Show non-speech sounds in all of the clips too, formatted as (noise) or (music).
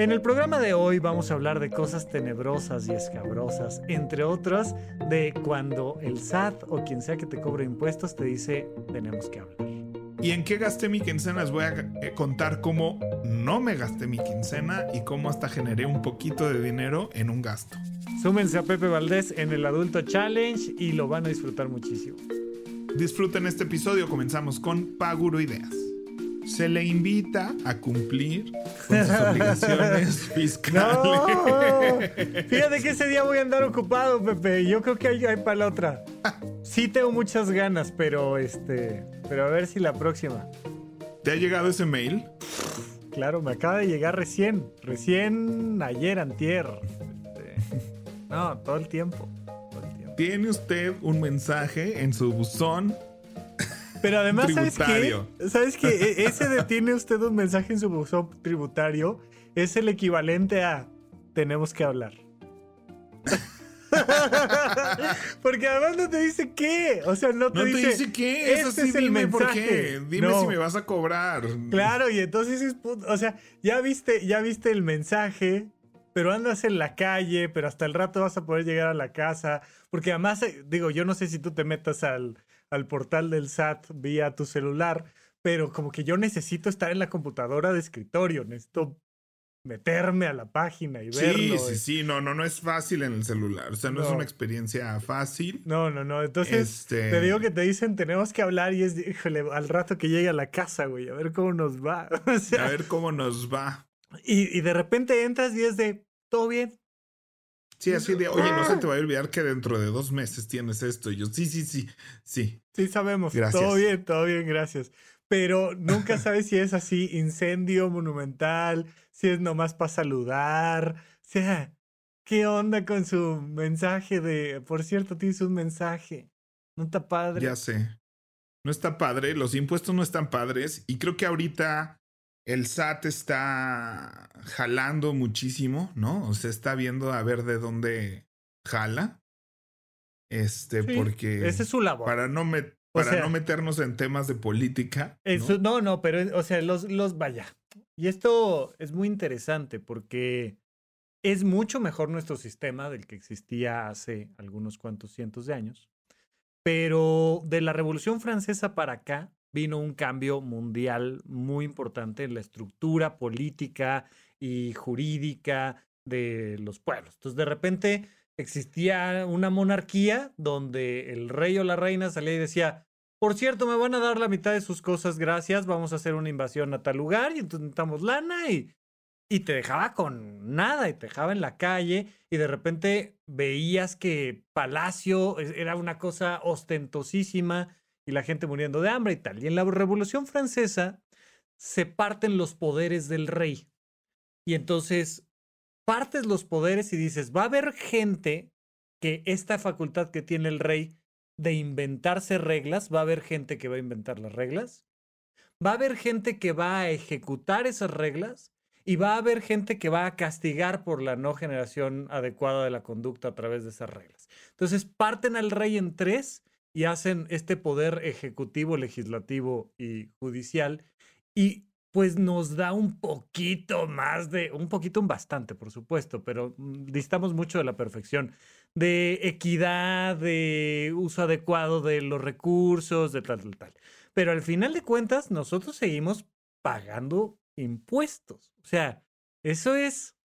En el programa de hoy vamos a hablar de cosas tenebrosas y escabrosas, entre otras de cuando el SAT o quien sea que te cobre impuestos te dice tenemos que hablar. ¿Y en qué gasté mi quincena? Les voy a eh, contar cómo no me gasté mi quincena y cómo hasta generé un poquito de dinero en un gasto. Súmense a Pepe Valdés en el Adulto Challenge y lo van a disfrutar muchísimo. Disfruten este episodio. Comenzamos con Paguro Ideas se le invita a cumplir con sus obligaciones (laughs) fiscales. Fíjate que ese día voy a andar ocupado, Pepe. Yo creo que hay, hay para la otra. Sí tengo muchas ganas, pero este, pero a ver si la próxima. ¿Te ha llegado ese mail? Claro, me acaba de llegar recién, recién ayer, antier. Este, no, todo el tiempo. Todo el tiempo. ¿Tiene usted un mensaje en su buzón pero además, ¿sabes qué? ¿Sabes qué? E-, ese de tiene usted un mensaje en su buzón tributario es el equivalente a tenemos que hablar. (laughs) Porque además no te dice qué. O sea, no te, no dice, te dice qué. Eso este sí, es el dime mensaje. por qué. Dime si me vas a cobrar. Claro, y entonces es. O sea, ya viste, ya viste el mensaje, pero andas en la calle, pero hasta el rato vas a poder llegar a la casa. Porque además, eh, digo, yo no sé si tú te metas al, al portal del SAT vía tu celular, pero como que yo necesito estar en la computadora de escritorio, necesito meterme a la página y verlo. Sí, sí, sí, no, no, no es fácil en el celular, o sea, no, es una experiencia fácil. No, no, no, entonces te este digo que te dicen tenemos que hablar y es, híjole, al rato que llegue a la casa, güey, a ver cómo nos va. (laughs) a ver cómo nos va. Y, y de repente entras y es de, todo bien, Sí, así de, oye, no se te va a olvidar que dentro de dos meses tienes esto. Y yo, sí, sí, sí, sí. Sí, sabemos. Gracias. Todo bien, todo bien, gracias. Pero nunca sabes si es así, incendio monumental, si es nomás para saludar. O sea, ¿qué onda con su mensaje de, por cierto, tienes un mensaje? No está padre. Ya sé. No está padre, los impuestos no están padres. Y creo que ahorita el SAT está jalando muchísimo, ¿no? O sea, está viendo a ver de dónde jala. Este, porque. Ese es su labor. Para no, para no meternos en temas de política. Eso, ¿no? no, pero, o sea, los, los vaya. Y esto es muy interesante porque es mucho mejor nuestro sistema del que existía hace algunos cuantos cientos de años. Pero de la Revolución Francesa para acá, vino un cambio mundial muy importante en la estructura política y jurídica de los pueblos. Entonces, de repente existía una monarquía donde el rey o la reina salía y decía, por cierto, me van a dar la mitad de sus cosas, gracias, vamos a hacer una invasión a tal lugar y entonces necesitamos lana y, y te dejaba con nada y te dejaba en la calle y de repente veías que Palacio era una cosa ostentosísima y la gente muriendo de hambre y tal. Y en la Revolución Francesa se parten los poderes del rey. Y entonces partes los poderes y dices, va a haber gente que esta facultad que tiene el rey de inventarse reglas, va a haber gente que va a inventar las reglas, va a haber gente que va a ejecutar esas reglas y va a haber gente que va a castigar por la no generación adecuada de la conducta a través de esas reglas. Entonces parten al rey en tres y hacen este poder ejecutivo, legislativo y judicial y pues nos da un poquito más de, un poquito, un bastante, por supuesto, pero mm, distamos mucho de la perfección, de equidad, de uso adecuado de los recursos, de tal, tal, tal. Pero al final de cuentas, nosotros seguimos pagando impuestos. O sea, eso es,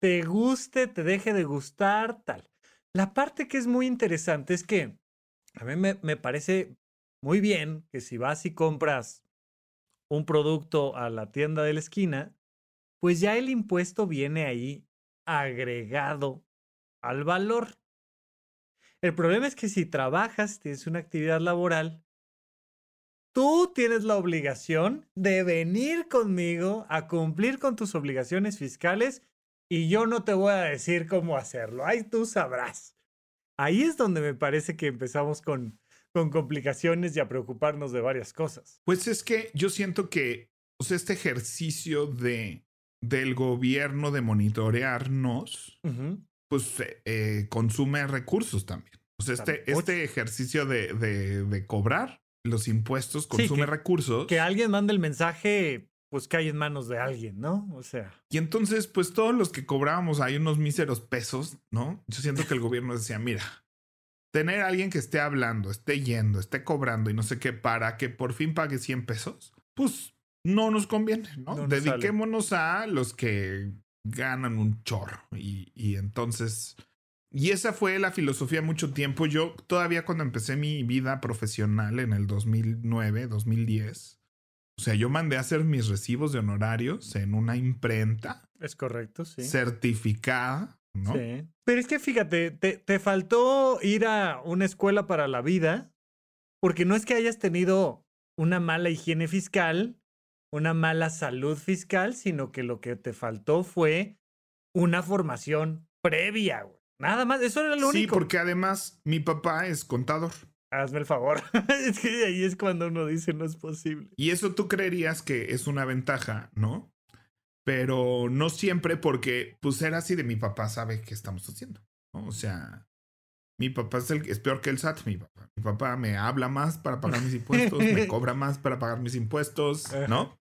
te guste, te deje de gustar, tal. La parte que es muy interesante es que a mí me, parece muy bien que si vas y compras un producto a la tienda de la esquina, pues ya el impuesto viene ahí agregado al valor. El problema es que si trabajas, tienes una actividad laboral, tú tienes la obligación de venir conmigo a cumplir con tus obligaciones fiscales y yo no te voy a decir cómo hacerlo. Ahí tú sabrás. Ahí es donde me parece que empezamos con, con complicaciones y a preocuparnos de varias cosas. Pues es que yo siento que este ejercicio de, del gobierno de monitorearnos, pues eh, eh, consume recursos también. O sea, este, este ejercicio de, de, de, cobrar los impuestos consume recursos. Que alguien mande el mensaje, pues cae en manos de alguien, ¿no? O sea. Y entonces, pues todos los que cobrábamos ahí unos míseros pesos, ¿no? Yo siento que el gobierno decía, mira, tener a alguien que esté hablando, esté yendo, esté cobrando y no sé qué, para que por fin pague 100 pesos, pues no nos conviene, ¿no? Dediquémonos a los que ganan un chorro. Y, y, entonces, y esa fue la filosofía mucho tiempo. Yo todavía cuando empecé mi vida profesional en el 2009, 2010, o sea, yo mandé a hacer mis recibos de honorarios en una imprenta. Es correcto, sí. Certificada, ¿no? Sí. Pero es que fíjate, te, te faltó ir a una escuela para la vida, porque no es que hayas tenido una mala higiene fiscal, una mala salud fiscal, sino que lo que te faltó fue una formación previa, güey. Nada más, eso era lo único. Sí, porque además mi papá es contador. Hazme el favor. (laughs) es que ahí es cuando uno dice no es posible. Y eso tú creerías que es una ventaja, ¿no? Pero no siempre porque, pues era así de mi papá sabe qué estamos haciendo. ¿no? O sea, mi papá es, el, es peor que el SAT, mi papá. Mi papá me habla más para pagar mis impuestos, me (laughs) cobra más para pagar mis impuestos, ¿no?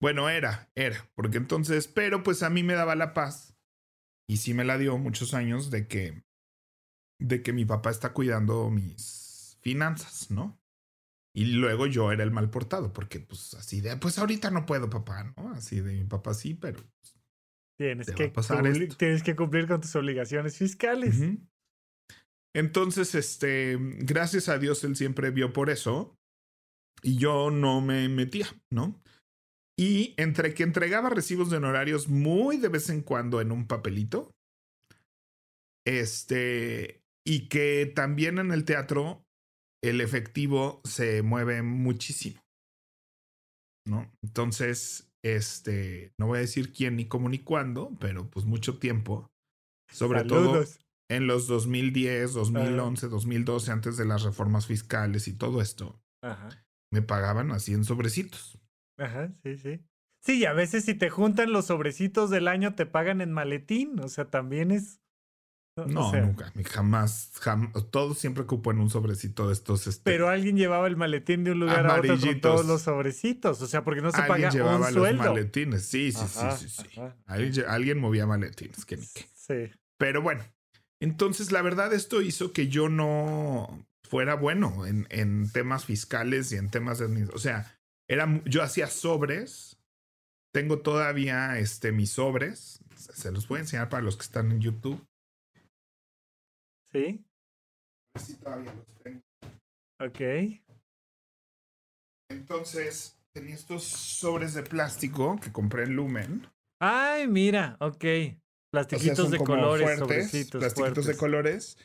Bueno, era, era, porque entonces, pero pues a mí me daba la paz y sí me la dio muchos años de que, de que mi papá está cuidando mis finanzas, ¿no? Y luego yo era el mal portado, porque pues así de, pues ahorita no puedo, papá, ¿no? Así de mi papá sí, pero... Pues, tienes, que, tienes que cumplir con tus obligaciones fiscales. Entonces, este, gracias a Dios él siempre vio por eso y yo no me metía, ¿no? Y entre que entregaba recibos de honorarios muy de vez en cuando en un papelito, este, y que también en el teatro el efectivo se mueve muchísimo, ¿no? Entonces, este, no voy a decir quién ni cómo ni cuándo, pero pues mucho tiempo, sobre todo en los 2010, 2011, 2012, antes de las reformas fiscales y todo esto, me pagaban así en sobrecitos. Ajá, sí, sí. Sí, y a veces si te juntan los sobrecitos del año te pagan en maletín, o sea, también es... No, nunca, jamás, jamás, todos siempre en un sobrecito de estos. Este, Pero alguien llevaba el maletín de un lugar a otro con todos los sobrecitos, o sea, porque no se alguien llevaba los maletines, sí, sí, sí, sí, sí. Alguien, alguien, movía maletines, que ni qué. Sí. Pero bueno, entonces, la verdad, esto hizo que yo no fuera bueno en, en temas fiscales y en temas de... O sea, era, yo hacía sobres. Tengo todavía este, mis sobres. Se los voy a enseñar para los que están en YouTube. ¿Sí? Sí, todavía los tengo. Ok. Entonces, tenía estos sobres de plástico que compré en Lumen. Ay, mira, ok. Plastiquitos de colores, fuertes, plastiquitos de colores.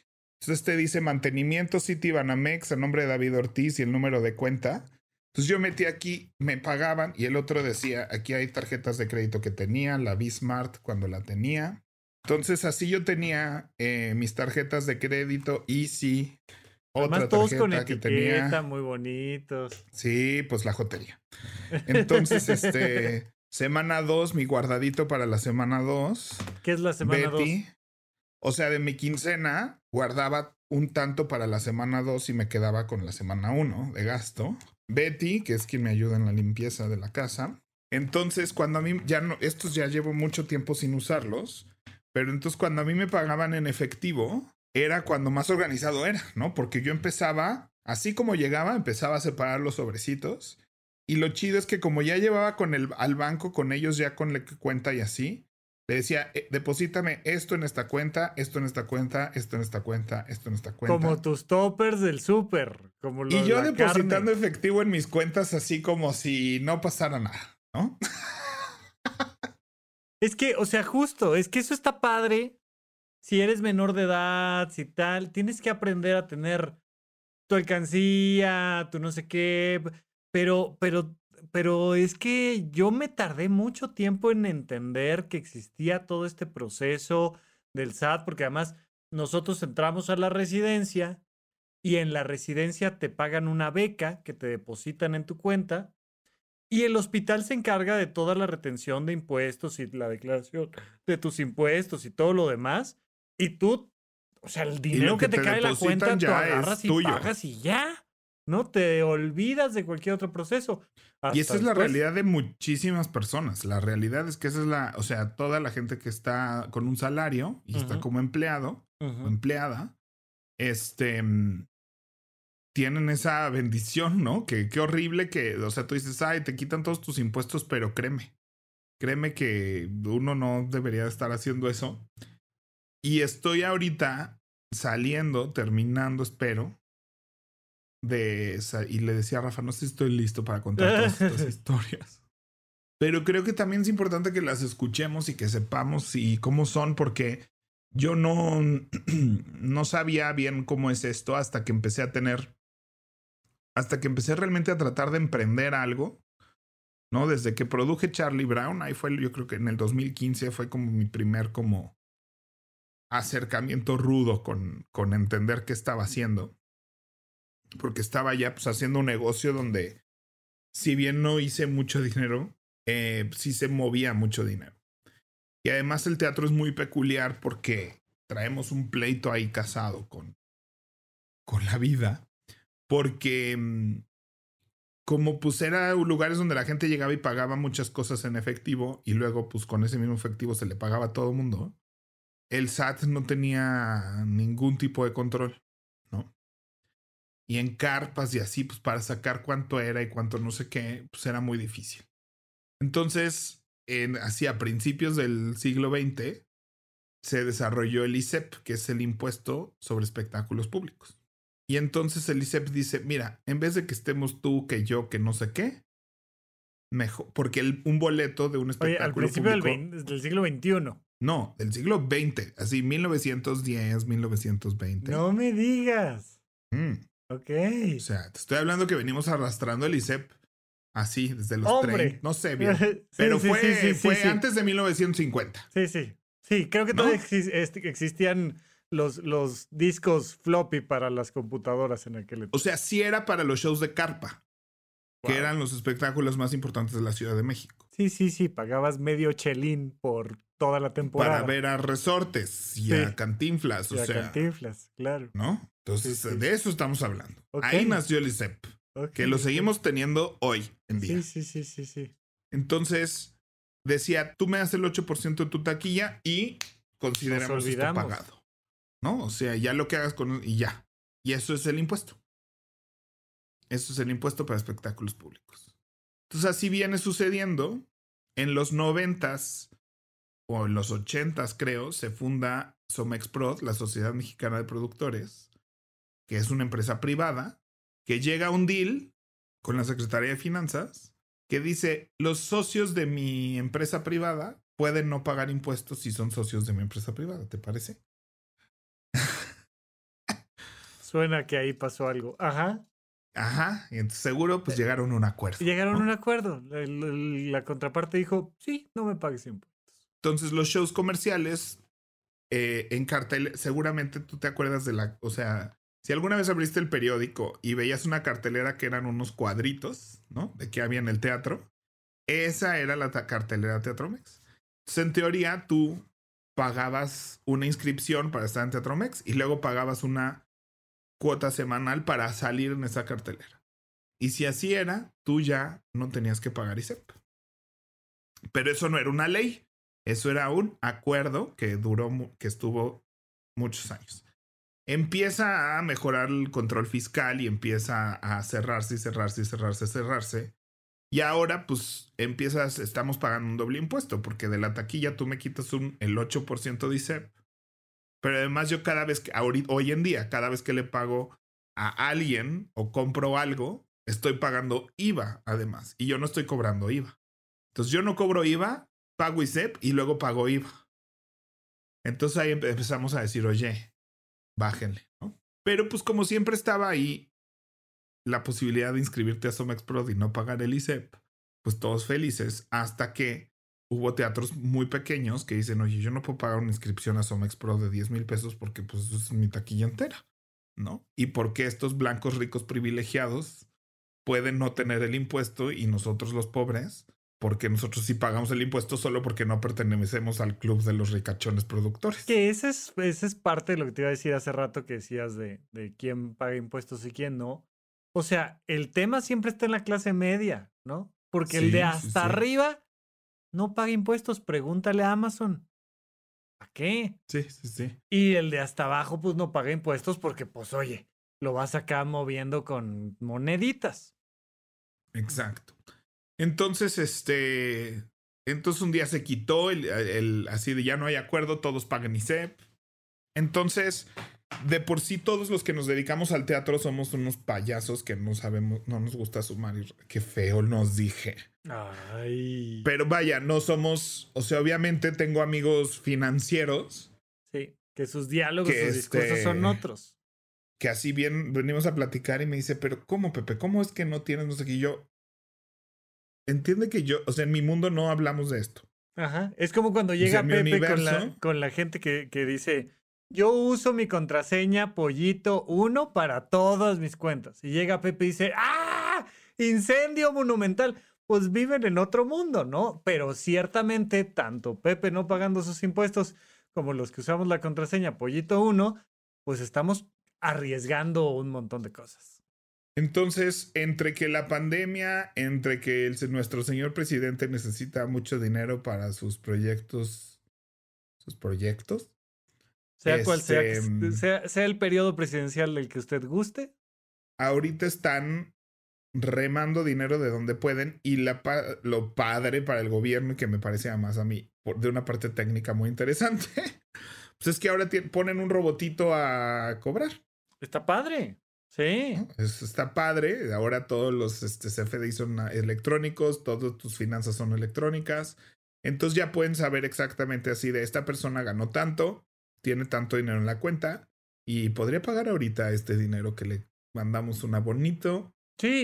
Entonces te dice mantenimiento City Banamex a nombre de David Ortiz y el número de cuenta. Entonces yo metí aquí, me pagaban y el otro decía, aquí hay tarjetas de crédito que tenía, la Bismart cuando la tenía. Entonces así yo tenía eh, mis tarjetas de crédito Easy, otra todos con etiqueta, que tenía. muy bonitos. Sí, pues la jotería. (laughs) Entonces, este, Semana 2, mi guardadito para la semana 2. ¿Qué es la semana 2? O sea, de mi quincena guardaba un tanto para la semana 2 y me quedaba con la semana 1 de gasto. Betty, que es quien me ayuda en la limpieza de la casa. Entonces, cuando a mí ya no, estos ya llevo mucho tiempo sin usarlos, pero entonces cuando a mí me pagaban en efectivo, era cuando más organizado era, ¿no? Porque yo empezaba, así como llegaba, empezaba a separar los sobrecitos y lo chido es que como ya llevaba con el, al banco con ellos ya con la cuenta y así, le decía, eh, deposítame esto en esta cuenta, esto en esta cuenta, esto en esta cuenta, esto en esta cuenta. Como tus toppers del súper. Como y yo depositando efectivo en mis cuentas así como si no pasara nada, ¿no? (laughs) es que, o sea, justo, es que eso está padre. Si eres menor de edad, si tal, tienes que aprender a tener tu alcancía, tu no sé qué pero, pero pero es que yo me tardé mucho tiempo en entender que existía todo este proceso del SAT, porque además nosotros entramos a la residencia y en la residencia te pagan una beca que te depositan en tu cuenta y el hospital se encarga de toda la retención de impuestos y la declaración de tus impuestos y todo lo demás. Y tú, o sea, el dinero que, te, cae en la cuenta, tú agarras y pagas y ya. No te olvidas de cualquier otro proceso. y esa es la realidad de muchísimas personas. La realidad es que esa es la, o sea, toda la gente que está con un salario y está como empleado o empleada, este, mm, tienen esa bendición, ¿no? Que qué horrible que, o sea, tú dices, ay, te quitan todos tus impuestos, pero créeme, créeme que uno no debería estar haciendo eso. Y estoy ahorita saliendo, terminando, espero, de y le decía a Rafa, no sé si estoy listo para contar todas estas (laughs) historias. Pero creo que también es importante que las escuchemos y que sepamos y cómo son, porque yo no, (clears throat) no sabía bien cómo es esto hasta que empecé a tener hasta que empecé realmente a tratar de emprender algo, ¿no? Desde que produje Charlie Brown, ahí fue, yo creo que en el 2015 fue como mi primer como acercamiento rudo con, con entender qué estaba haciendo. Porque estaba ya pues haciendo un negocio donde, si bien no hice mucho dinero, eh, sí se movía mucho dinero. Y además el teatro es muy peculiar porque traemos un pleito ahí casado con, con la vida porque mm, como pues era lugares donde la gente llegaba y pagaba muchas cosas en efectivo y luego pues con ese mismo efectivo se le pagaba a todo el mundo, el SAT no tenía ningún tipo de control, ¿no? Y en carpas y así, pues para sacar cuánto era y cuánto no sé qué, pues era muy difícil. Entonces, en, así a principios del siglo XX, se desarrolló el ISEP, que es el impuesto sobre espectáculos públicos. Y entonces el ISEP dice, mira, en vez de que estemos tú, que yo, que no sé qué, mejor, porque el, un boleto de un espectáculo Oye, al principio del, siglo XXI. No, del siglo XX, así 1910, 1920. No me digas. Mm. Ok. O sea, te estoy hablando que venimos arrastrando el ISEP así desde los 30, no sé bien, (laughs) pero fue, fue antes de 1950. Sí, sí. Sí, creo que todavía este, existían los, los discos floppy para las computadoras en aquel entonces. O sea, sí era para los shows de carpa, que eran los espectáculos más importantes de la Ciudad de México. Sí, sí, sí, pagabas medio chelín por toda la temporada. Para ver a resortes y a cantinflas, o sea. cantinflas, claro. ¿No? Entonces, de eso estamos hablando. Ahí nació el ISEP, que lo seguimos teniendo hoy en día. Sí, sí, sí, sí, sí. Entonces, decía, tú me das el 8% de tu taquilla y consideramos esto pagado. ¿No? O sea, ya lo que hagas con y ya. Y eso es el impuesto. Eso es el impuesto para espectáculos públicos. Entonces así viene sucediendo. En los noventas o en los ochentas creo, se funda Somexprod, la Sociedad Mexicana de Productores, que es una empresa privada, que llega a un deal con la Secretaría de Finanzas, que dice, los socios de mi empresa privada pueden no pagar impuestos si son socios de mi empresa privada, ¿te parece? Suena que ahí pasó algo. Ajá. Ajá. Y entonces seguro pues eh, llegaron a un acuerdo. Llegaron a un acuerdo. La, contraparte dijo, sí, no me pagues impuestos. Entonces los shows comerciales eh, en cartel, seguramente tú te acuerdas de la, o sea, si alguna vez abriste el periódico y veías una cartelera que eran unos cuadritos, ¿no? De que había en el teatro, esa era la cartelera Teatromex. Entonces, en teoría, tú pagabas una inscripción para estar en Teatromex y luego pagabas una cuota semanal para salir en esa cartelera. Y si así era, tú ya no tenías que pagar ISEP. Pero eso no era una ley, eso era un acuerdo que duró, que estuvo muchos años. Empieza a mejorar el control fiscal y empieza a cerrarse y cerrarse y cerrarse cerrarse. Y ahora, pues, empiezas, estamos pagando un doble impuesto, porque de la taquilla tú me quitas un, el 8% de ISEP. Pero además yo cada vez que, hoy en día, cada vez que le pago a alguien o compro algo, estoy pagando IVA además. Y yo no estoy cobrando IVA. Entonces yo no cobro IVA, pago ISEP y luego pago IVA. Entonces ahí empezamos a decir, oye, bájenle, ¿no? Pero pues como siempre estaba ahí la posibilidad de inscribirte a Somex Pro y no pagar el ISEP, pues todos felices, hasta que hubo teatros muy pequeños que dicen, oye, yo no puedo pagar una inscripción a Somex Pro de 10 mil pesos porque pues es mi taquilla entera, ¿no? Y porque estos blancos ricos privilegiados pueden no tener el impuesto y nosotros los pobres, porque nosotros sí pagamos el impuesto solo porque no pertenecemos al club de los ricachones productores. Que esa es, esa es parte de lo que te iba a decir hace rato que decías de, de quién paga impuestos y quién no. O sea, el tema siempre está en la clase media, ¿no? Porque el de hasta arriba no paga impuestos, pregúntale a Amazon. ¿A qué? Sí, sí, sí. Y el de hasta abajo, pues no paga impuestos porque, pues, oye, lo vas acá moviendo con moneditas. Exacto. Entonces, este. Entonces un día se quitó el, el así de ya no hay acuerdo, todos pagan ISEP. Entonces, de por sí todos los que nos dedicamos al teatro somos unos payasos que no sabemos, no nos gusta sumar. Qué feo nos dije. Ay. Pero vaya, no somos, o sea, obviamente tengo amigos financieros. Sí, que sus diálogos, sus discursos son este, otros. Que así bien venimos a platicar y me dice, pero ¿cómo, Pepe? ¿Cómo es que no tienes no sé qué? yo, entiende que yo, o sea, en mi mundo no hablamos de esto. Ajá, es como cuando llega Pepe con la, con la gente que, que dice, yo uso mi contraseña pollito 1 para todas mis cuentas. Y llega Pepe y dice, ¡ah! Incendio monumental. Pues viven en otro mundo, ¿no? Pero ciertamente, tanto Pepe no pagando sus impuestos como los que usamos la contraseña pollito 1, pues estamos arriesgando un montón de cosas. Entonces, entre que la pandemia, entre que nuestro señor presidente necesita mucho dinero para sus proyectos, sus proyectos, sea cual este, mm, sea, sea, el periodo presidencial del que usted guste. Ahorita están remando dinero de donde pueden y la, lo padre para el gobierno que me parece además a mí de una parte técnica muy interesante, (laughs) pues es que ahora ponen un robotito a cobrar. Está padre. Sí. está padre. Ahora todos los este, CFDI son electrónicos, todas tus finanzas son electrónicas. Entonces ya pueden saber exactamente así de esta persona ganó tanto, tiene tanto dinero en la cuenta y podría pagar ahorita este dinero que le mandamos un bonito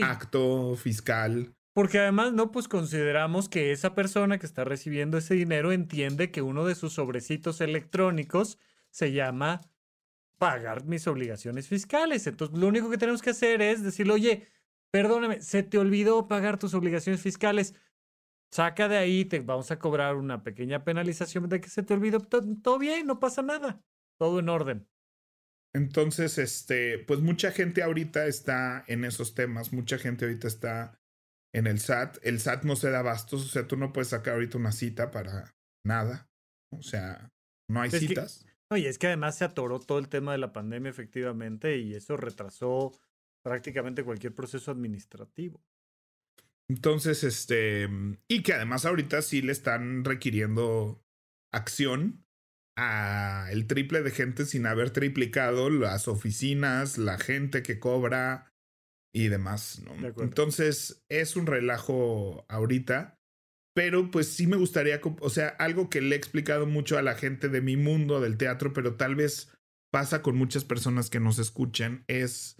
acto fiscal. Porque además, no, pues consideramos que esa persona que está recibiendo ese dinero entiende que uno de sus sobrecitos electrónicos se llama pagar mis obligaciones fiscales. Entonces, lo único que tenemos que hacer es decirle, oye, perdóname, se te olvidó pagar tus obligaciones fiscales. Saca de ahí, te vamos a cobrar una pequeña penalización de que se te olvidó. Todo, bien, no pasa nada. Todo en orden. Entonces, este, pues mucha gente ahorita está en esos temas, mucha gente ahorita está en el SAT. El SAT no se da bastos, o sea, tú no puedes sacar ahorita una cita para nada. O sea, no hay citas. oye, es que además se atoró todo el tema de la pandemia, efectivamente, y eso retrasó prácticamente cualquier proceso administrativo. Entonces, este, y que además ahorita sí le están requiriendo acción a el triple de gente sin haber triplicado las oficinas, la gente que cobra y demás, ¿no? Entonces, es un relajo ahorita, pero pues sí me gustaría, o sea, algo que le he explicado mucho a la gente de mi mundo del teatro, pero tal vez pasa con muchas personas que nos escuchen, es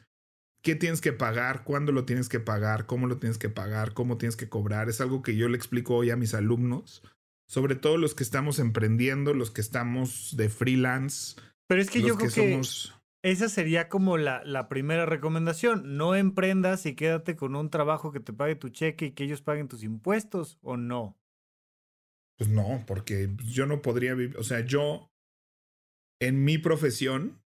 qué tienes que pagar, cuándo lo tienes que pagar, cómo lo tienes que pagar, cómo tienes que cobrar. Es algo que yo le explico hoy a mis alumnos, sobre todo los que estamos emprendiendo, los que estamos de freelance. Pero es que yo creo que, esa sería como la, la primera recomendación. No emprendas y quédate con un trabajo que te pague tu cheque y que ellos paguen tus impuestos, ¿o no? Pues no, porque yo no podría vivir, o sea, yo en mi profesión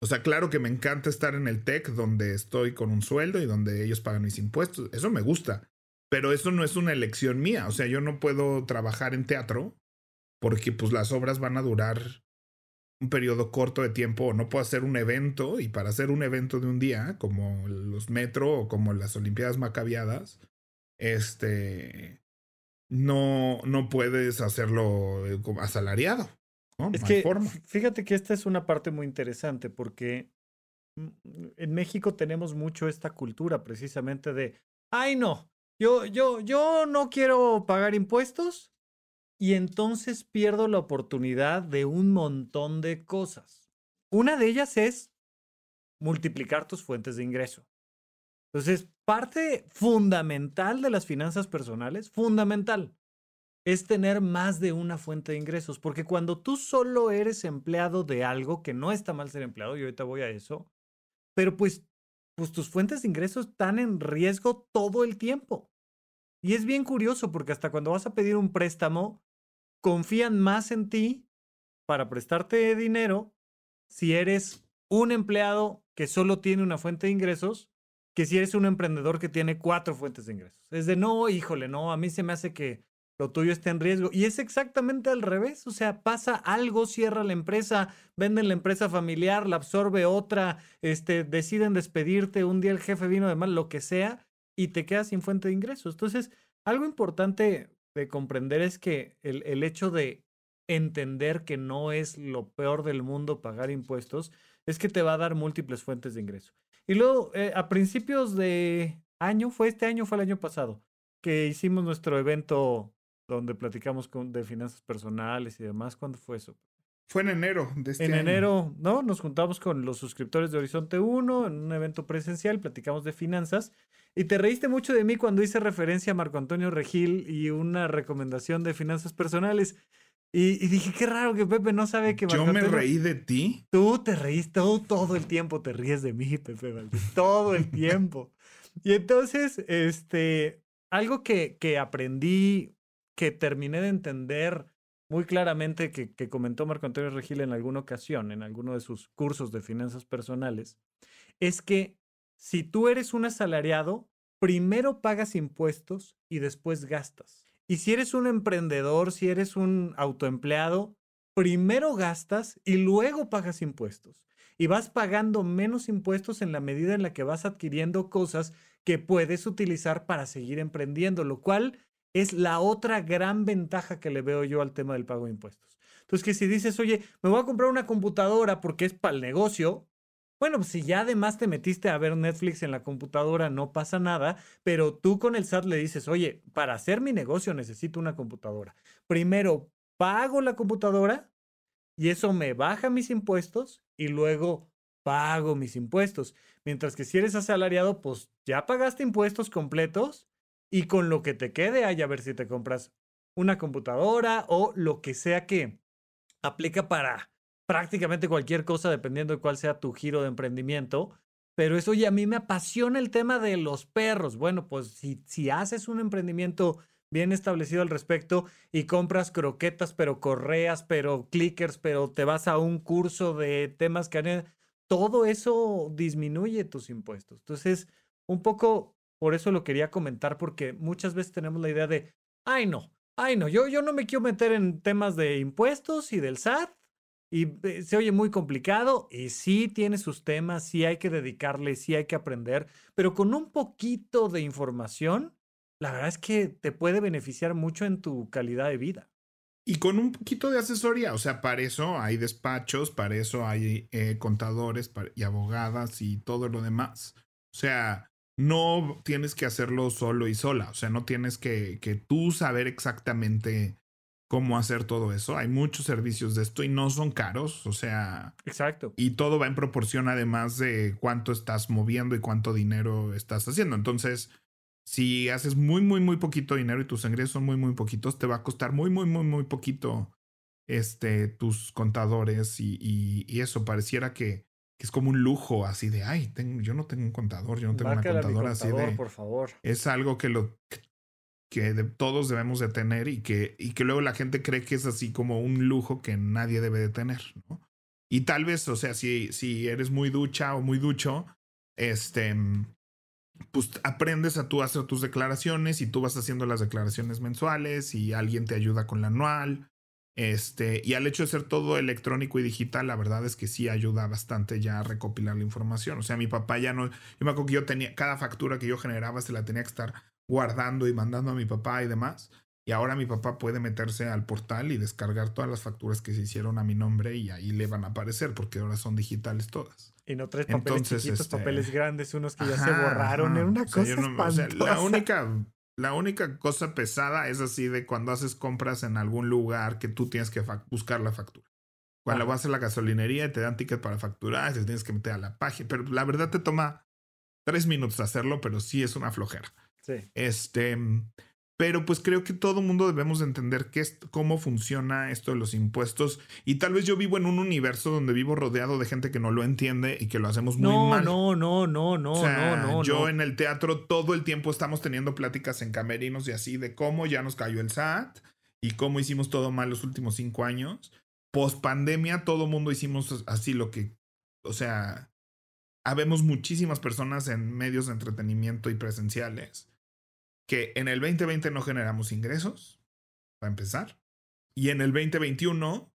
o sea, claro que me encanta estar en el tech donde estoy con un sueldo y donde ellos pagan mis impuestos. Eso me gusta. Pero eso no es una elección mía. O sea, yo no puedo trabajar en teatro porque pues las obras van a durar un periodo corto de tiempo no puedo hacer un evento y para hacer un evento de un día como los metro o como las olimpiadas macabiadas este no no puedes hacerlo eh, es que fíjate que esta es una parte muy interesante porque mm, en México tenemos mucho esta cultura precisamente de, ay no, yo, yo, yo no quiero pagar impuestos y entonces pierdo la oportunidad de un montón de cosas. Una de ellas es multiplicar tus fuentes de ingreso. Entonces, parte fundamental de las finanzas personales, fundamental, es tener más de una fuente de ingresos, porque cuando tú solo eres empleado de algo, que no está mal ser empleado, y ahorita voy a eso, pero pues, pues tus fuentes de ingresos están en riesgo todo el tiempo. Y es bien curioso porque hasta cuando vas a pedir un préstamo, confían más en ti para prestarte dinero si eres un empleado que solo tiene una fuente de ingresos que si eres un emprendedor que tiene cuatro fuentes de ingresos. Es de, no, híjole, no, a mí se me hace que lo tuyo está en riesgo. Y es exactamente al revés. O sea, pasa algo, cierra la empresa, venden la empresa familiar, la absorbe otra, este, deciden despedirte, un día el jefe vino de mal, lo que sea, y te quedas sin fuente de ingresos. Entonces, algo importante de comprender es que el, el hecho de entender que no es lo peor del mundo pagar impuestos, es que te va a dar múltiples fuentes de ingreso. Y luego, eh, a principios de año, fue este año, fue el año pasado, que hicimos nuestro evento donde platicamos con, de finanzas personales y demás. ¿Cuándo fue eso? Fue en enero de este en año. enero, ¿no? Nos juntamos con los suscriptores de Horizonte 1 en un evento presencial, platicamos de finanzas. Y te reíste mucho de mí cuando hice referencia a Marco Antonio Regil y una recomendación de finanzas personales. Y, y dije, qué raro que Pepe no sabe que Marco Yo me Antonio... reí de ti. Tú te reíste, todo, todo el tiempo te ríes de mí, Pepe Valdés, todo el tiempo. y entonces, este, algo que, que aprendí, que terminé de entender muy claramente que, comentó Marco Antonio Regil en alguna ocasión, en alguno de sus cursos de finanzas personales, es que si tú eres un asalariado, primero pagas impuestos y después gastas. Y si eres un emprendedor, si eres un autoempleado, primero gastas y luego pagas impuestos. Y vas pagando menos impuestos en la medida en la que vas adquiriendo cosas que puedes utilizar para seguir emprendiendo, lo cual es la otra gran ventaja que le veo yo al tema del pago de impuestos. Entonces, que si dices, oye, me voy a comprar una computadora porque es para el negocio, bueno, pues si ya además te metiste a ver Netflix en la computadora, no pasa nada, pero tú con el SAT le dices, oye, para hacer mi negocio necesito una computadora. Primero pago la computadora y eso me baja mis impuestos y luego pago mis impuestos. Mientras que si eres asalariado, pues ya pagaste impuestos completos y con lo que te quede, hay a ver si te compras una computadora o lo que sea que aplica para prácticamente cualquier cosa dependiendo de cuál sea tu giro de emprendimiento. Pero eso ya a mí me apasiona el tema de los perros. Bueno, pues si, si haces un emprendimiento bien establecido al respecto y compras croquetas, pero correas, pero clickers, pero te vas a un curso de temas que todo eso disminuye tus impuestos. Entonces, un poco por eso lo quería comentar, porque muchas veces tenemos la idea de, ay no, ay no, yo, yo no me quiero meter en temas de impuestos y del SAT. Y eh, se oye muy complicado y sí tiene sus temas, sí hay que dedicarle, sí hay que aprender, pero con un poquito de información, la verdad es que te puede beneficiar mucho en tu calidad de vida. Y con un poquito de asesoría, o sea, para eso hay despachos, para eso hay eh, contadores y abogadas y todo lo demás. O sea, no tienes que hacerlo solo y sola, o sea, no tienes que, que tú saber exactamente cómo hacer todo eso. Hay muchos servicios de esto y no son caros, o sea... Exacto. Y todo va en proporción además de cuánto estás moviendo y cuánto dinero estás haciendo. Entonces, si haces muy, muy, muy poquito dinero y tus ingresos son muy, muy poquitos, te va a costar muy, muy, muy, muy poquito este, tus contadores y, y, y eso pareciera que que es como un lujo así de, ay, tengo, yo no tengo un contador, yo no tengo una contadora así de... por favor. Es algo que lo que todos debemos de tener y que, y que luego la gente cree que es así como un lujo que nadie debe de tener, ¿no? Y tal vez, o sea, si, si eres muy ducha o muy ducho, este, pues aprendes a tú hacer tus declaraciones y tú vas haciendo las declaraciones mensuales y alguien te ayuda con la anual este, y al hecho de ser todo electrónico y digital, la verdad es que sí ayuda bastante ya a recopilar la información. O sea, mi papá ya no, yo me acuerdo que yo tenía, cada factura que yo generaba se la tenía que estar guardando y mandando a mi papá y demás. Y ahora mi papá puede meterse al portal y descargar todas las facturas que se hicieron a mi nombre y ahí le van a aparecer porque ahora son digitales todas. Y no tres papeles Entonces, chiquitos, este, papeles grandes, unos que ya se borraron. Era una cosa o sea, la única la única cosa pesada es así de cuando haces compras en algún lugar que tú tienes que buscar la factura. Cuando vas a la gasolinería y te dan ticket para facturar, te tienes que meter a la página. Pero la verdad te toma tres minutos hacerlo, pero sí es una flojera. Sí. Este, pero pues creo que todo mundo debemos entender qué es, cómo funciona esto de los impuestos. Y tal vez yo vivo en un universo donde vivo rodeado de gente que no lo entiende y que lo hacemos muy no, mal. No, no, no, no, O sea, no, no. yo no. en el teatro todo el tiempo estamos teniendo pláticas en camerinos y así de cómo ya nos cayó el SAT y cómo hicimos todo mal los últimos cinco años. Post pandemia, todo mundo hicimos así lo que, o sea, habemos muchísimas personas en medios de entretenimiento y presenciales que en el 2020 no generamos ingresos, para empezar, y en el 2021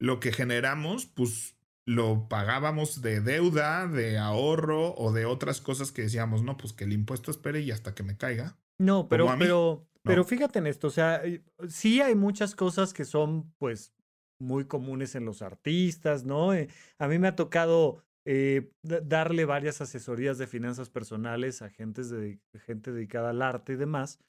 lo que generamos, pues lo pagábamos de deuda, de ahorro o de otras cosas que decíamos, no, pues que el impuesto espere y hasta que me caiga. No, pero, pero, pero fíjate en esto, o sea, eh, sí hay muchas cosas que son, pues, muy comunes en los artistas, ¿no? Eh, a mí me ha tocado eh, da- darle varias asesorías de finanzas personales a gentes de, gente dedicada al arte y demás.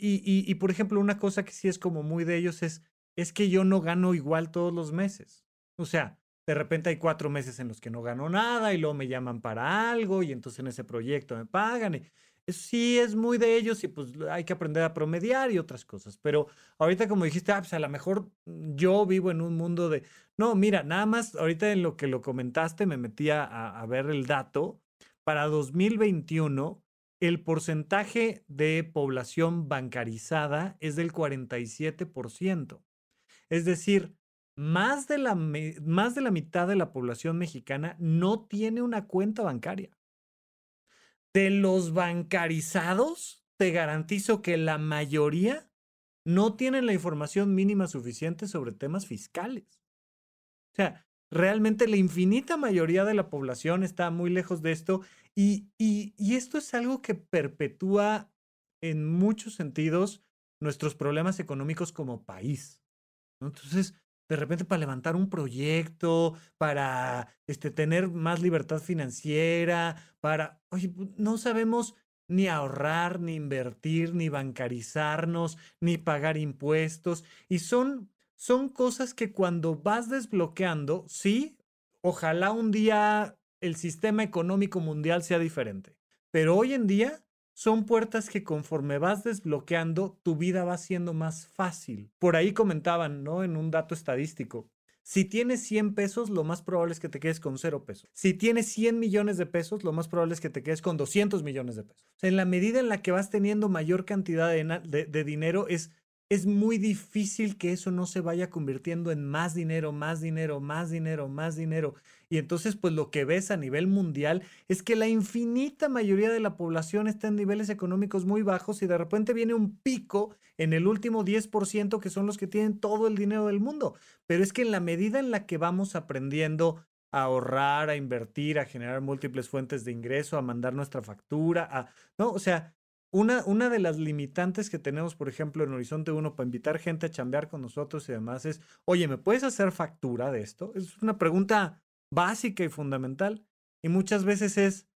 Y, y, por ejemplo, una cosa que sí es como muy de ellos es, es que yo no gano igual todos los meses. O sea, de repente hay cuatro meses en los que no gano nada y luego me llaman para algo y entonces en ese proyecto me pagan. Y sí es muy de ellos y pues hay que aprender a promediar y otras cosas. Pero ahorita como dijiste, ah, pues a lo mejor yo vivo en un mundo de... No, mira, nada más ahorita en lo que lo comentaste me metí a, a ver el dato. Para 2021, el porcentaje de población bancarizada es del 47%. Es decir, más de, la, más de la mitad de la población mexicana no tiene una cuenta bancaria. De los bancarizados, te garantizo que la mayoría no tienen la información mínima suficiente sobre temas fiscales. O sea, realmente la infinita mayoría de la población está muy lejos de esto y, y- esto es algo que perpetúa en muchos sentidos nuestros problemas económicos como país. Entonces, de repente para levantar un proyecto, para este, tener más libertad financiera, para, oye, pu- no sabemos ni ahorrar, ni invertir, ni bancarizarnos, ni pagar impuestos. Y son, son cosas que cuando vas desbloqueando, sí, ojalá un día el sistema económico mundial sea diferente. Pero hoy en día son puertas que conforme vas desbloqueando, tu vida va siendo más fácil. Por ahí comentaban, ¿no? En un dato estadístico. Si tienes 100 pesos, lo más probable es que te quedes con 0 pesos. Si tienes 100 millones de pesos, lo más probable es que te quedes con 200 millones de pesos. En la medida en la que vas teniendo mayor cantidad de- de dinero, es, es muy difícil que eso no se vaya convirtiendo en más dinero, más dinero, más dinero, más dinero. Y entonces, pues lo que ves a nivel mundial es que la infinita mayoría de la población está en niveles económicos muy bajos y de repente viene un pico en el último 10% que son los que tienen todo el dinero del mundo. Pero es que en la medida en la que vamos aprendiendo a ahorrar, a invertir, a generar múltiples fuentes de ingreso, a mandar nuestra factura, a, ¿no? O sea, una, una de las limitantes que tenemos, por ejemplo, en Horizonte 1 para invitar gente a chambear con nosotros y demás es, oye, ¿me puedes hacer factura de esto? Es una pregunta básica y fundamental. Y muchas veces es,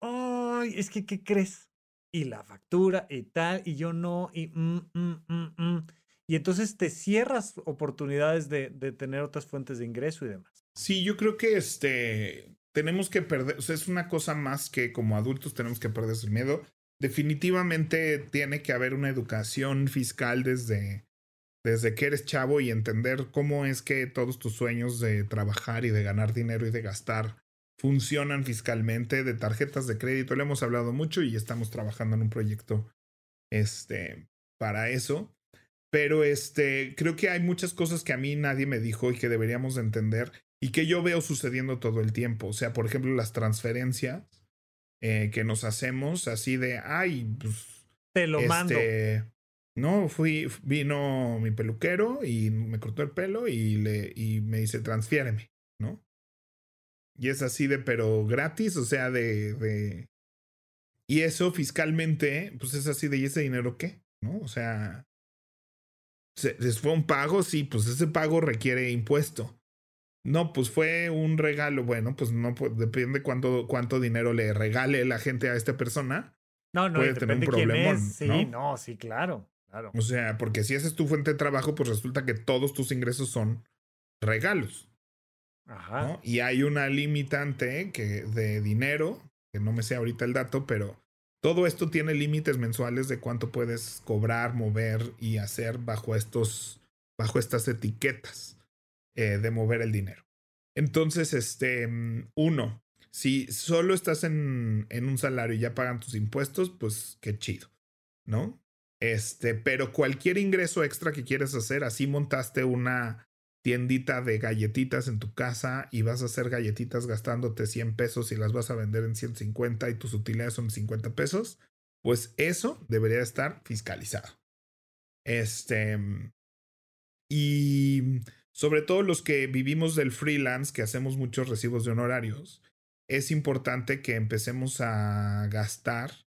ay, es que, ¿qué crees? Y la factura y tal, y yo no, y mm, mm, mm. Y entonces te cierras oportunidades de, de tener otras fuentes de ingreso y demás. Sí, yo creo que este tenemos que perder, o sea, es una cosa más que como adultos tenemos que perder el miedo. Definitivamente tiene que haber una educación fiscal desde, desde que eres chavo y entender cómo es que todos tus sueños de trabajar y de ganar dinero y de gastar funcionan fiscalmente, de tarjetas de crédito. Le hemos hablado mucho y estamos trabajando en un proyecto este, para eso. Pero este, creo que hay muchas cosas que a mí nadie me dijo y que deberíamos de entender y que yo veo sucediendo todo el tiempo. O sea, por ejemplo, las transferencias eh, que nos hacemos así de, ay, pues... Te lo mando. No, fui, vino mi peluquero y me cortó el pelo y, le, y me dice, transfiéreme, ¿no? Y es así de, pero gratis, o sea, de, de... Y eso fiscalmente, pues es así de, ¿y ese dinero qué? ¿No? O sea, se, fue un pago, sí, pues ese pago requiere impuesto. No, pues fue un regalo. Bueno, pues no, pues depende cuánto, cuánto dinero le regale la gente a esta persona. No, no, puede tener un problemón, es. Sí, ¿no? no, sí, claro, claro. O sea, porque si esa es tu fuente de trabajo, pues resulta que todos tus ingresos son regalos. Ajá. ¿no? Y hay una limitante que, de dinero que no me sé ahorita el dato, pero todo esto tiene límites mensuales de cuánto puedes cobrar, mover y hacer bajo estos, bajo estas etiquetas eh, de mover el dinero. Entonces, este, mm, uno, si solo estás en, en un salario y ya pagan tus impuestos, pues qué chido, ¿no? Este, pero cualquier ingreso extra que quieres hacer, así montaste una tiendita de galletitas en tu casa y vas a hacer galletitas gastándote 100 pesos y las vas a vender en 150 y tus utilidades son 50 pesos, pues eso debería estar fiscalizado. Este, y sobre todo los que vivimos del freelance, que hacemos muchos recibos de honorarios, es importante que empecemos a gastar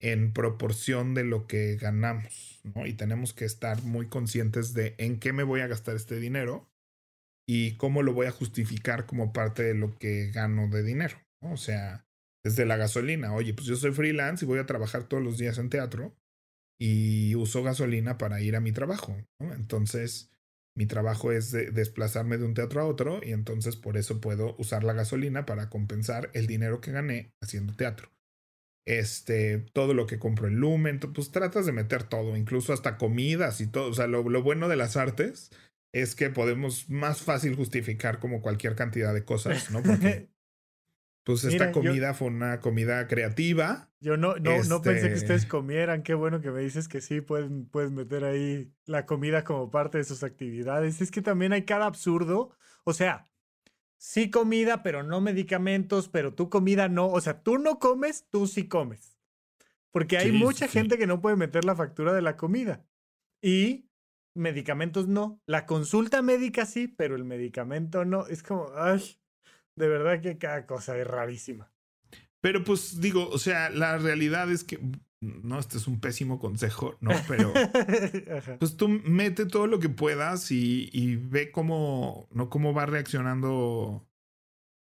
en proporción de lo que ganamos, ¿no? Y tenemos que estar muy conscientes de en qué me voy a gastar este dinero y cómo lo voy a justificar como parte de lo que gano de dinero. O sea, desde la gasolina. Oye, pues yo soy freelance y voy a trabajar todos los días en teatro y uso gasolina para ir a mi trabajo. Entonces, mi trabajo es desplazarme de un teatro a otro y entonces por eso puedo usar la gasolina para compensar el dinero que gané haciendo teatro. Este, todo lo que compro en Lumen, pues tratas de meter todo, incluso hasta comidas y todo. O sea, lo bueno de las artes es que podemos más fácil justificar como cualquier cantidad de cosas, ¿no? Porque (laughs) pues esta comida fue una comida creativa. Yo no, no, no pensé que Este ustedes comieran. Qué bueno que me dices que sí, pueden, puedes meter ahí la comida como parte de sus actividades. Es que también hay cada absurdo. O sea, sí comida, pero no medicamentos, pero tu comida no. O sea, tú no comes, tú sí comes. Porque hay Sí, mucha sí. gente que no puede meter la factura de la comida. Y medicamentos no. La consulta médica sí, pero el medicamento no. Es como, ay, de verdad que cada cosa es rarísima. Pero pues digo, o sea, la realidad es que, no, este es un pésimo consejo, ¿no? Pero (laughs) pues tú mete todo lo que puedas y, y ve cómo, no cómo va reaccionando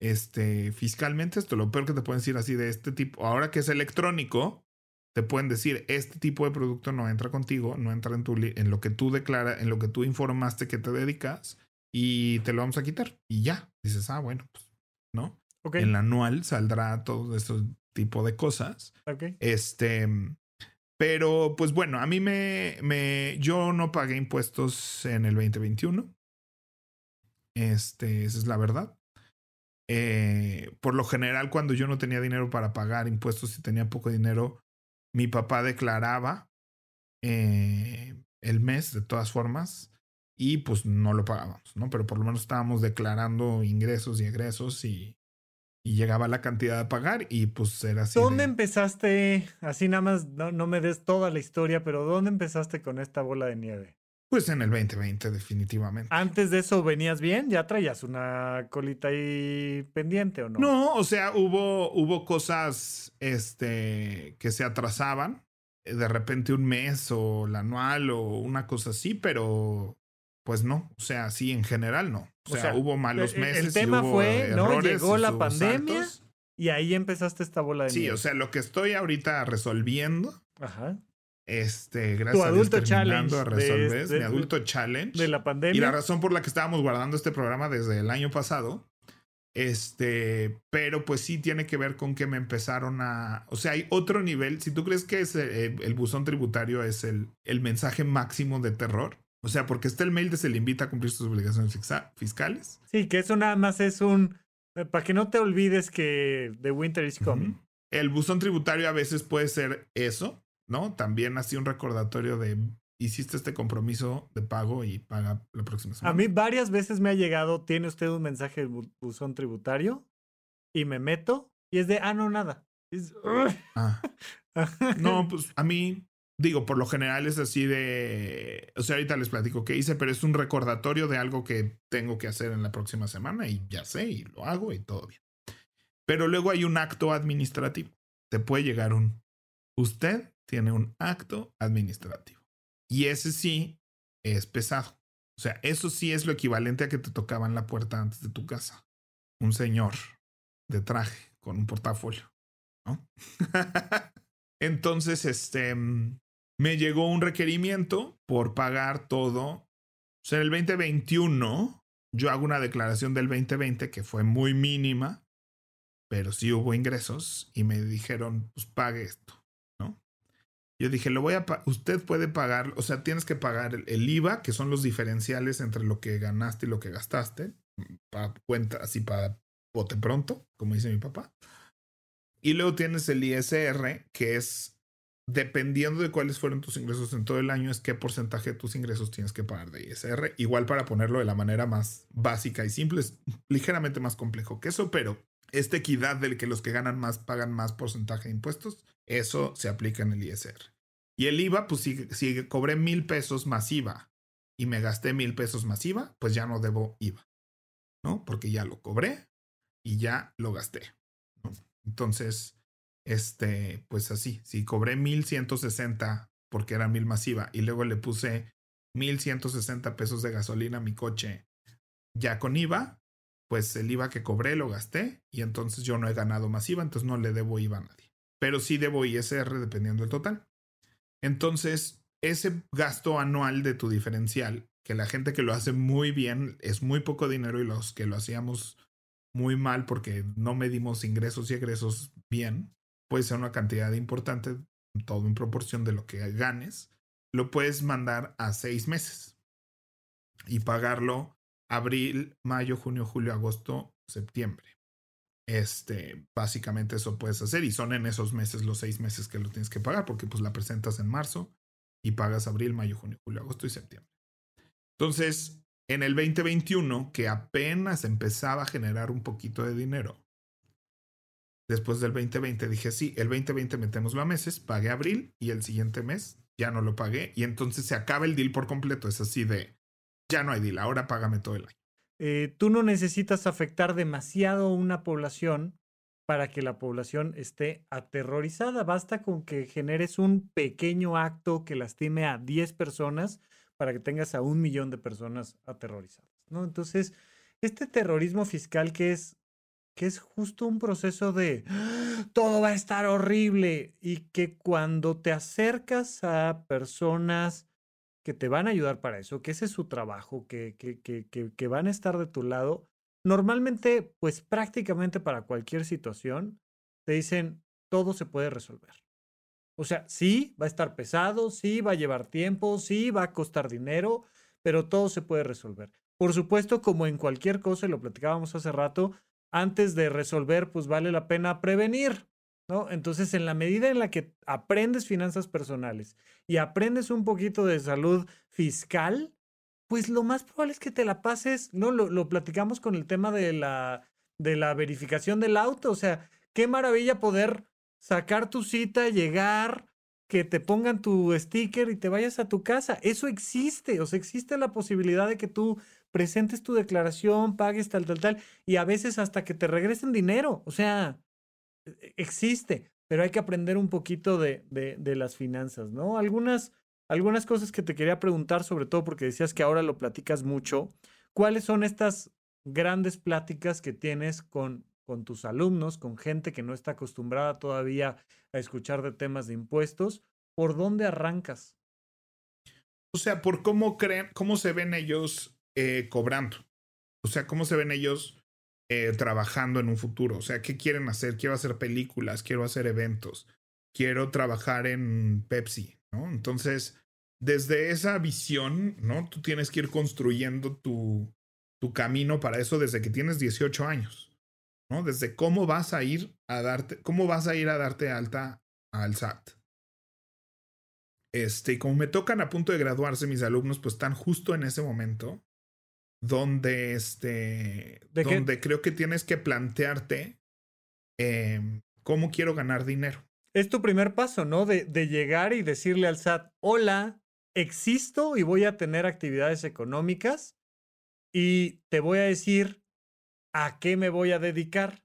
este fiscalmente esto. Lo peor que te pueden decir así de este tipo, ahora que es electrónico, te pueden decir, este tipo de producto no entra contigo, no entra en, tu, en lo que tú declaras, en lo que tú informaste que te dedicas y te lo vamos a quitar. Y ya, dices, ah, bueno, pues, ¿no? Ok, En la anual saldrá todo ese tipo de cosas. Este, pero pues bueno, a mí me, me, yo no pagué impuestos en el 2021. Este, esa es la verdad. Eh, por lo general, cuando yo no tenía dinero para pagar impuestos y tenía poco dinero, mi papá declaraba eh, el mes de todas formas y pues no lo pagábamos, ¿no? Pero por lo menos estábamos declarando ingresos y egresos y, y llegaba la cantidad a pagar y pues era así. ¿Dónde de- empezaste? Así nada más, no, no me des toda la historia, pero ¿dónde empezaste con esta bola de nieve? Pues en el 2020, definitivamente. Antes de eso venías bien, ya traías una colita ahí pendiente o no? No, o sea, hubo, hubo cosas este, que se atrasaban, eh, de repente un mes o la anual o una cosa así, pero pues no, o sea, sí, en general no. O, O sea, hubo malos el- el meses. y tema hubo fue, ¿no? errores Llegó y la pandemia. saltos. Y ahí empezaste esta bola de Sí, nieve. o sea, lo que estoy ahorita resolviendo, Ajá. este, gracias a Dios adulto terminando challenge a de resolver, este- mi de- adulto challenge. De la Y pandemia. la razón por la que estábamos guardando este programa desde el año pasado, este, pero pues sí tiene que ver con que me empezaron a, o sea, hay otro nivel, si tú crees que es eh, el, buzón tributario es el, el mensaje máximo de terror, o sea, porque está el mail de se le invita a cumplir sus obligaciones fiscales. Sí, que eso nada más es un... Para que no te olvides que The Winter is coming. Ujú. El buzón tributario a veces puede ser eso, ¿no? También así un recordatorio de hiciste este compromiso de pago y paga la próxima semana. A mí varias veces me ha llegado, tiene usted un mensaje de bu- buzón tributario y me meto y es de, ah, no, nada. Es- Ah. (laughs) No, pues a mí, digo, por lo general es así de. O sea, ahorita les platico qué hice, pero es un recordatorio de algo que tengo que hacer en la próxima semana y ya sé, y lo hago y todo bien. Pero luego hay un acto administrativo. Te puede llegar un. Usted tiene un acto administrativo. Y ese sí es pesado. O sea, eso sí es lo equivalente a que te tocaban la puerta antes de tu casa. Un señor de traje con un portafolio. (laughs) Entonces, este, mm, me llegó un requerimiento por pagar todo. O sea, en el 2021, yo hago una declaración del 2020 que fue muy mínima, pero sí hubo ingresos y me dijeron, pues pague esto, ¿no? Yo dije, lo voy a usted puede pagar, o sea, tienes que pagar el, IVA, que son los diferenciales entre lo que ganaste y lo que gastaste, para cuenta, así para bote pronto, como dice mi papá. Y luego tienes el ISR, que es dependiendo de cuáles fueron tus ingresos en todo el año, es qué porcentaje de tus ingresos tienes que pagar de ISR. Igual para ponerlo de la manera más básica y simple, es ligeramente más complejo que eso, pero esta equidad del que los que ganan más pagan más porcentaje de impuestos, eso se aplica en el ISR. Y el IVA, pues si, cobré mil pesos masiva y me gasté mil pesos masiva, pues ya no debo IVA, ¿no? Porque ya lo cobré y ya lo gasté. Entonces, este, pues así, si cobré 1160 porque era mil masiva y luego le puse 1160 pesos de gasolina a mi coche ya con IVA, pues el IVA que cobré lo gasté y entonces yo no he ganado masiva, entonces no le debo IVA a nadie. Pero sí debo ISR dependiendo del total. Entonces, ese gasto anual de tu diferencial, que la gente que lo hace muy bien es muy poco dinero y los que lo hacíamos muy mal porque no medimos ingresos y egresos bien, puede ser una cantidad importante, todo en proporción de lo que ganes, lo puedes mandar a seis meses y pagarlo abril, mayo, junio, julio, agosto, septiembre. Este, básicamente eso puedes hacer y son en esos meses los seis meses que lo tienes que pagar porque pues la presentas en marzo y pagas abril, mayo, junio, julio, agosto y septiembre. Entonces, en el 2021, que apenas empezaba a generar un poquito de dinero, después del 2020 dije, sí, el 2020 metémoslo a meses, pagué abril y el siguiente mes ya no lo pagué y entonces se acaba el deal por completo. Es así de, ya no hay deal, ahora págame todo el año. Eh, tú no necesitas afectar demasiado una población para que la población esté aterrorizada. Basta con que generes un pequeño acto que lastime a 10 personas para que tengas a un millón de personas aterrorizadas, ¿no? Entonces, este terrorismo fiscal que es, que es justo un proceso de todo va a estar horrible y que cuando te acercas a personas que te van a ayudar para eso, que ese es su trabajo, que, que, que, que van a estar de tu lado, normalmente, pues prácticamente para cualquier situación, te dicen, todo se puede resolver. O sea, sí, va a estar pesado, sí, va a llevar tiempo, sí, va a costar dinero, pero todo se puede resolver. Por supuesto, como en cualquier cosa, y lo platicábamos hace rato, antes de resolver, pues vale la pena prevenir, ¿no? Entonces, en la medida en la que aprendes finanzas personales y aprendes un poquito de salud fiscal, pues lo más probable es que te la pases, ¿no? Lo, lo platicamos con el tema de la, de la verificación del auto, o sea, qué maravilla poder sacar tu cita, llegar, que te pongan tu sticker y te vayas a tu casa. Eso existe, o sea, existe la posibilidad de que tú presentes tu declaración, pagues tal, tal, tal, y a veces hasta que te regresen dinero. O sea, e, existe, pero hay que aprender un poquito de, de, las finanzas, ¿no? Algunas, algunas cosas que te quería preguntar, sobre todo porque decías que ahora lo platicas mucho. ¿Cuáles son estas grandes pláticas que tienes con con tus alumnos, con gente que no está acostumbrada todavía a escuchar de temas de impuestos, ¿por dónde arrancas? O sea, por cómo creen, cómo se ven ellos eh, cobrando. O sea, cómo se ven ellos eh, trabajando en un futuro. O sea, ¿qué quieren hacer? Quiero hacer películas, quiero hacer eventos, quiero trabajar en Pepsi, ¿no? Entonces, desde esa visión, ¿no? Tú tienes que ir construyendo tu, tu camino para eso desde que tienes 18 años. ¿no? Desde cómo vas a ir a darte, cómo vas a ir a darte alta al SAT. Este, y como me tocan a punto de graduarse mis alumnos, pues están justo en ese momento donde, este, donde creo que tienes que plantearte em, cómo quiero ganar dinero. Es tu primer paso, ¿no? De, de llegar y decirle al SAT, hola, existo y voy a tener actividades económicas y te voy a decir ¿a qué me voy a dedicar?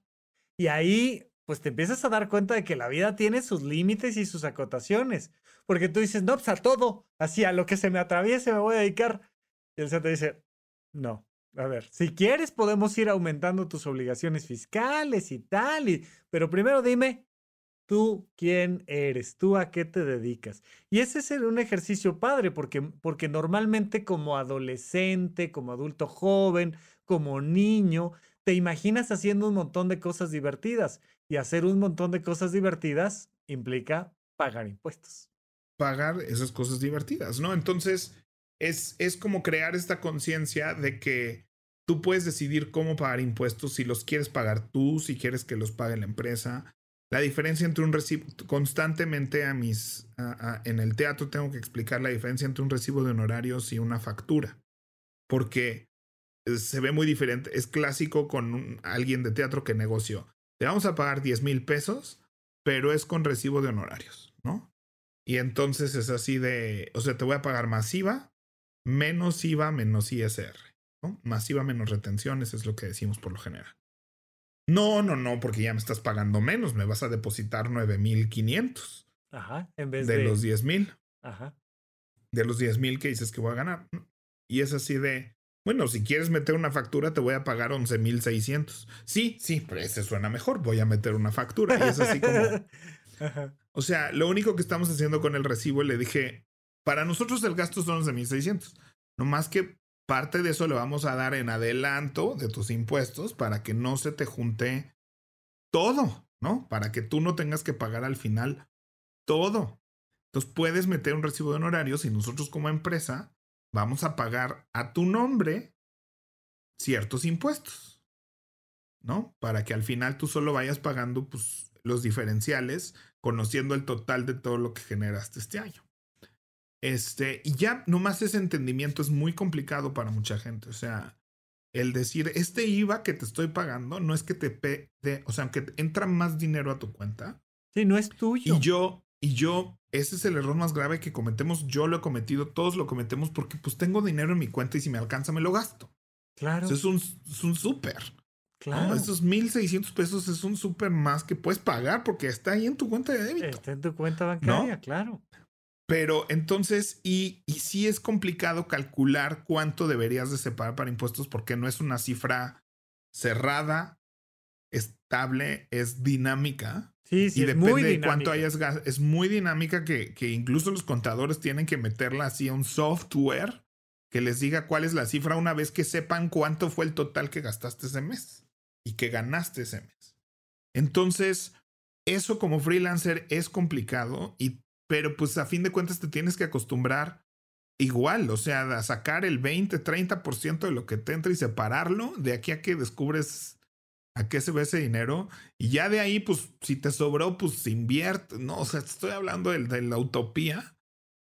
Y ahí, pues te empiezas a dar cuenta de que la vida tiene sus límites y sus acotaciones. Porque tú dices, no, pues a todo, así a lo que se me atraviese me voy a dedicar. Y el SAT te dice, no, a ver, si quieres podemos ir aumentando tus obligaciones fiscales y tal, y, pero primero dime, tú quién eres, tú a qué te dedicas. Y ese es un ejercicio padre, porque, porque normalmente como adolescente, como adulto joven, como niño, te imaginas haciendo un montón de cosas divertidas y hacer un montón de cosas divertidas implica pagar impuestos. Pagar esas cosas divertidas, ¿no? Entonces, es, es como crear esta conciencia de que tú puedes decidir cómo pagar impuestos, si los quieres pagar tú, si quieres que los pague la empresa. La diferencia entre un recibo, constantemente a mis, en el teatro tengo que explicar la diferencia entre un recibo de honorarios y una factura, porque eh, se ve muy diferente. Es clásico con alguien de teatro que negoció. Te vamos a pagar 10 mil pesos, pero es con recibo de honorarios, ¿no? Y entonces es así de, o sea, te voy a pagar masiva, menos IVA, menos ISR, ¿no? Masiva menos retenciones es lo que decimos por lo general. No, no, no, porque ya me estás pagando menos, me vas a depositar 9,500. Ajá, en vez de... De los 10,000. Ajá. De los 10,000 que dices que voy a ganar. Y es así de, bueno, si quieres meter una factura, te voy a pagar 11,600. Sí, sí, pero ese suena mejor, voy a meter una factura. Y es así como... (laughs) O sea, lo único que estamos haciendo con el recibo, le dije, para nosotros el gasto son 11,600. No más que parte de eso le vamos a dar en adelanto de tus impuestos para que no se te junte todo, ¿no? Para que tú no tengas que pagar al final todo. Entonces puedes meter un recibo de honorarios y nosotros como empresa vamos a pagar a tu nombre ciertos impuestos, ¿no? Para que al final tú solo vayas pagando pues, los diferenciales, conociendo el total de todo lo que generaste este año. Este, y ya nomás ese entendimiento es muy complicado para mucha gente. O sea, el decir, este IVA que te estoy pagando no es que te, pe o sea, aunque entra más dinero a tu cuenta. Sí, no es tuyo. Y yo, y yo, ese es el error más grave que cometemos. Yo lo he cometido, todos lo cometemos porque pues tengo dinero en mi cuenta y si me alcanza me lo gasto. Claro. es un, es un súper. Claro. Esos 1.600 pesos es un súper más que puedes pagar porque está ahí en tu cuenta de débito. Está en tu cuenta bancaria, claro. Pero entonces, y, y sí es complicado calcular cuánto deberías de separar para impuestos porque no es una cifra cerrada, estable, es dinámica. Sí, sí, y depende de cuánto hayas Es muy dinámica que, que incluso los contadores tienen que meterla así a un software que les diga cuál es la cifra una vez que sepan cuánto fue el total que gastaste ese mes y que ganaste ese mes. Entonces, eso como freelancer es complicado y pero pues a fin de cuentas te tienes que acostumbrar igual, o sea, a sacar el 20, 30% de lo que te entra y separarlo de aquí a que descubres a qué se ve ese dinero y ya de ahí, pues si te sobró, pues invierte, no, o sea, estoy hablando de, de la utopía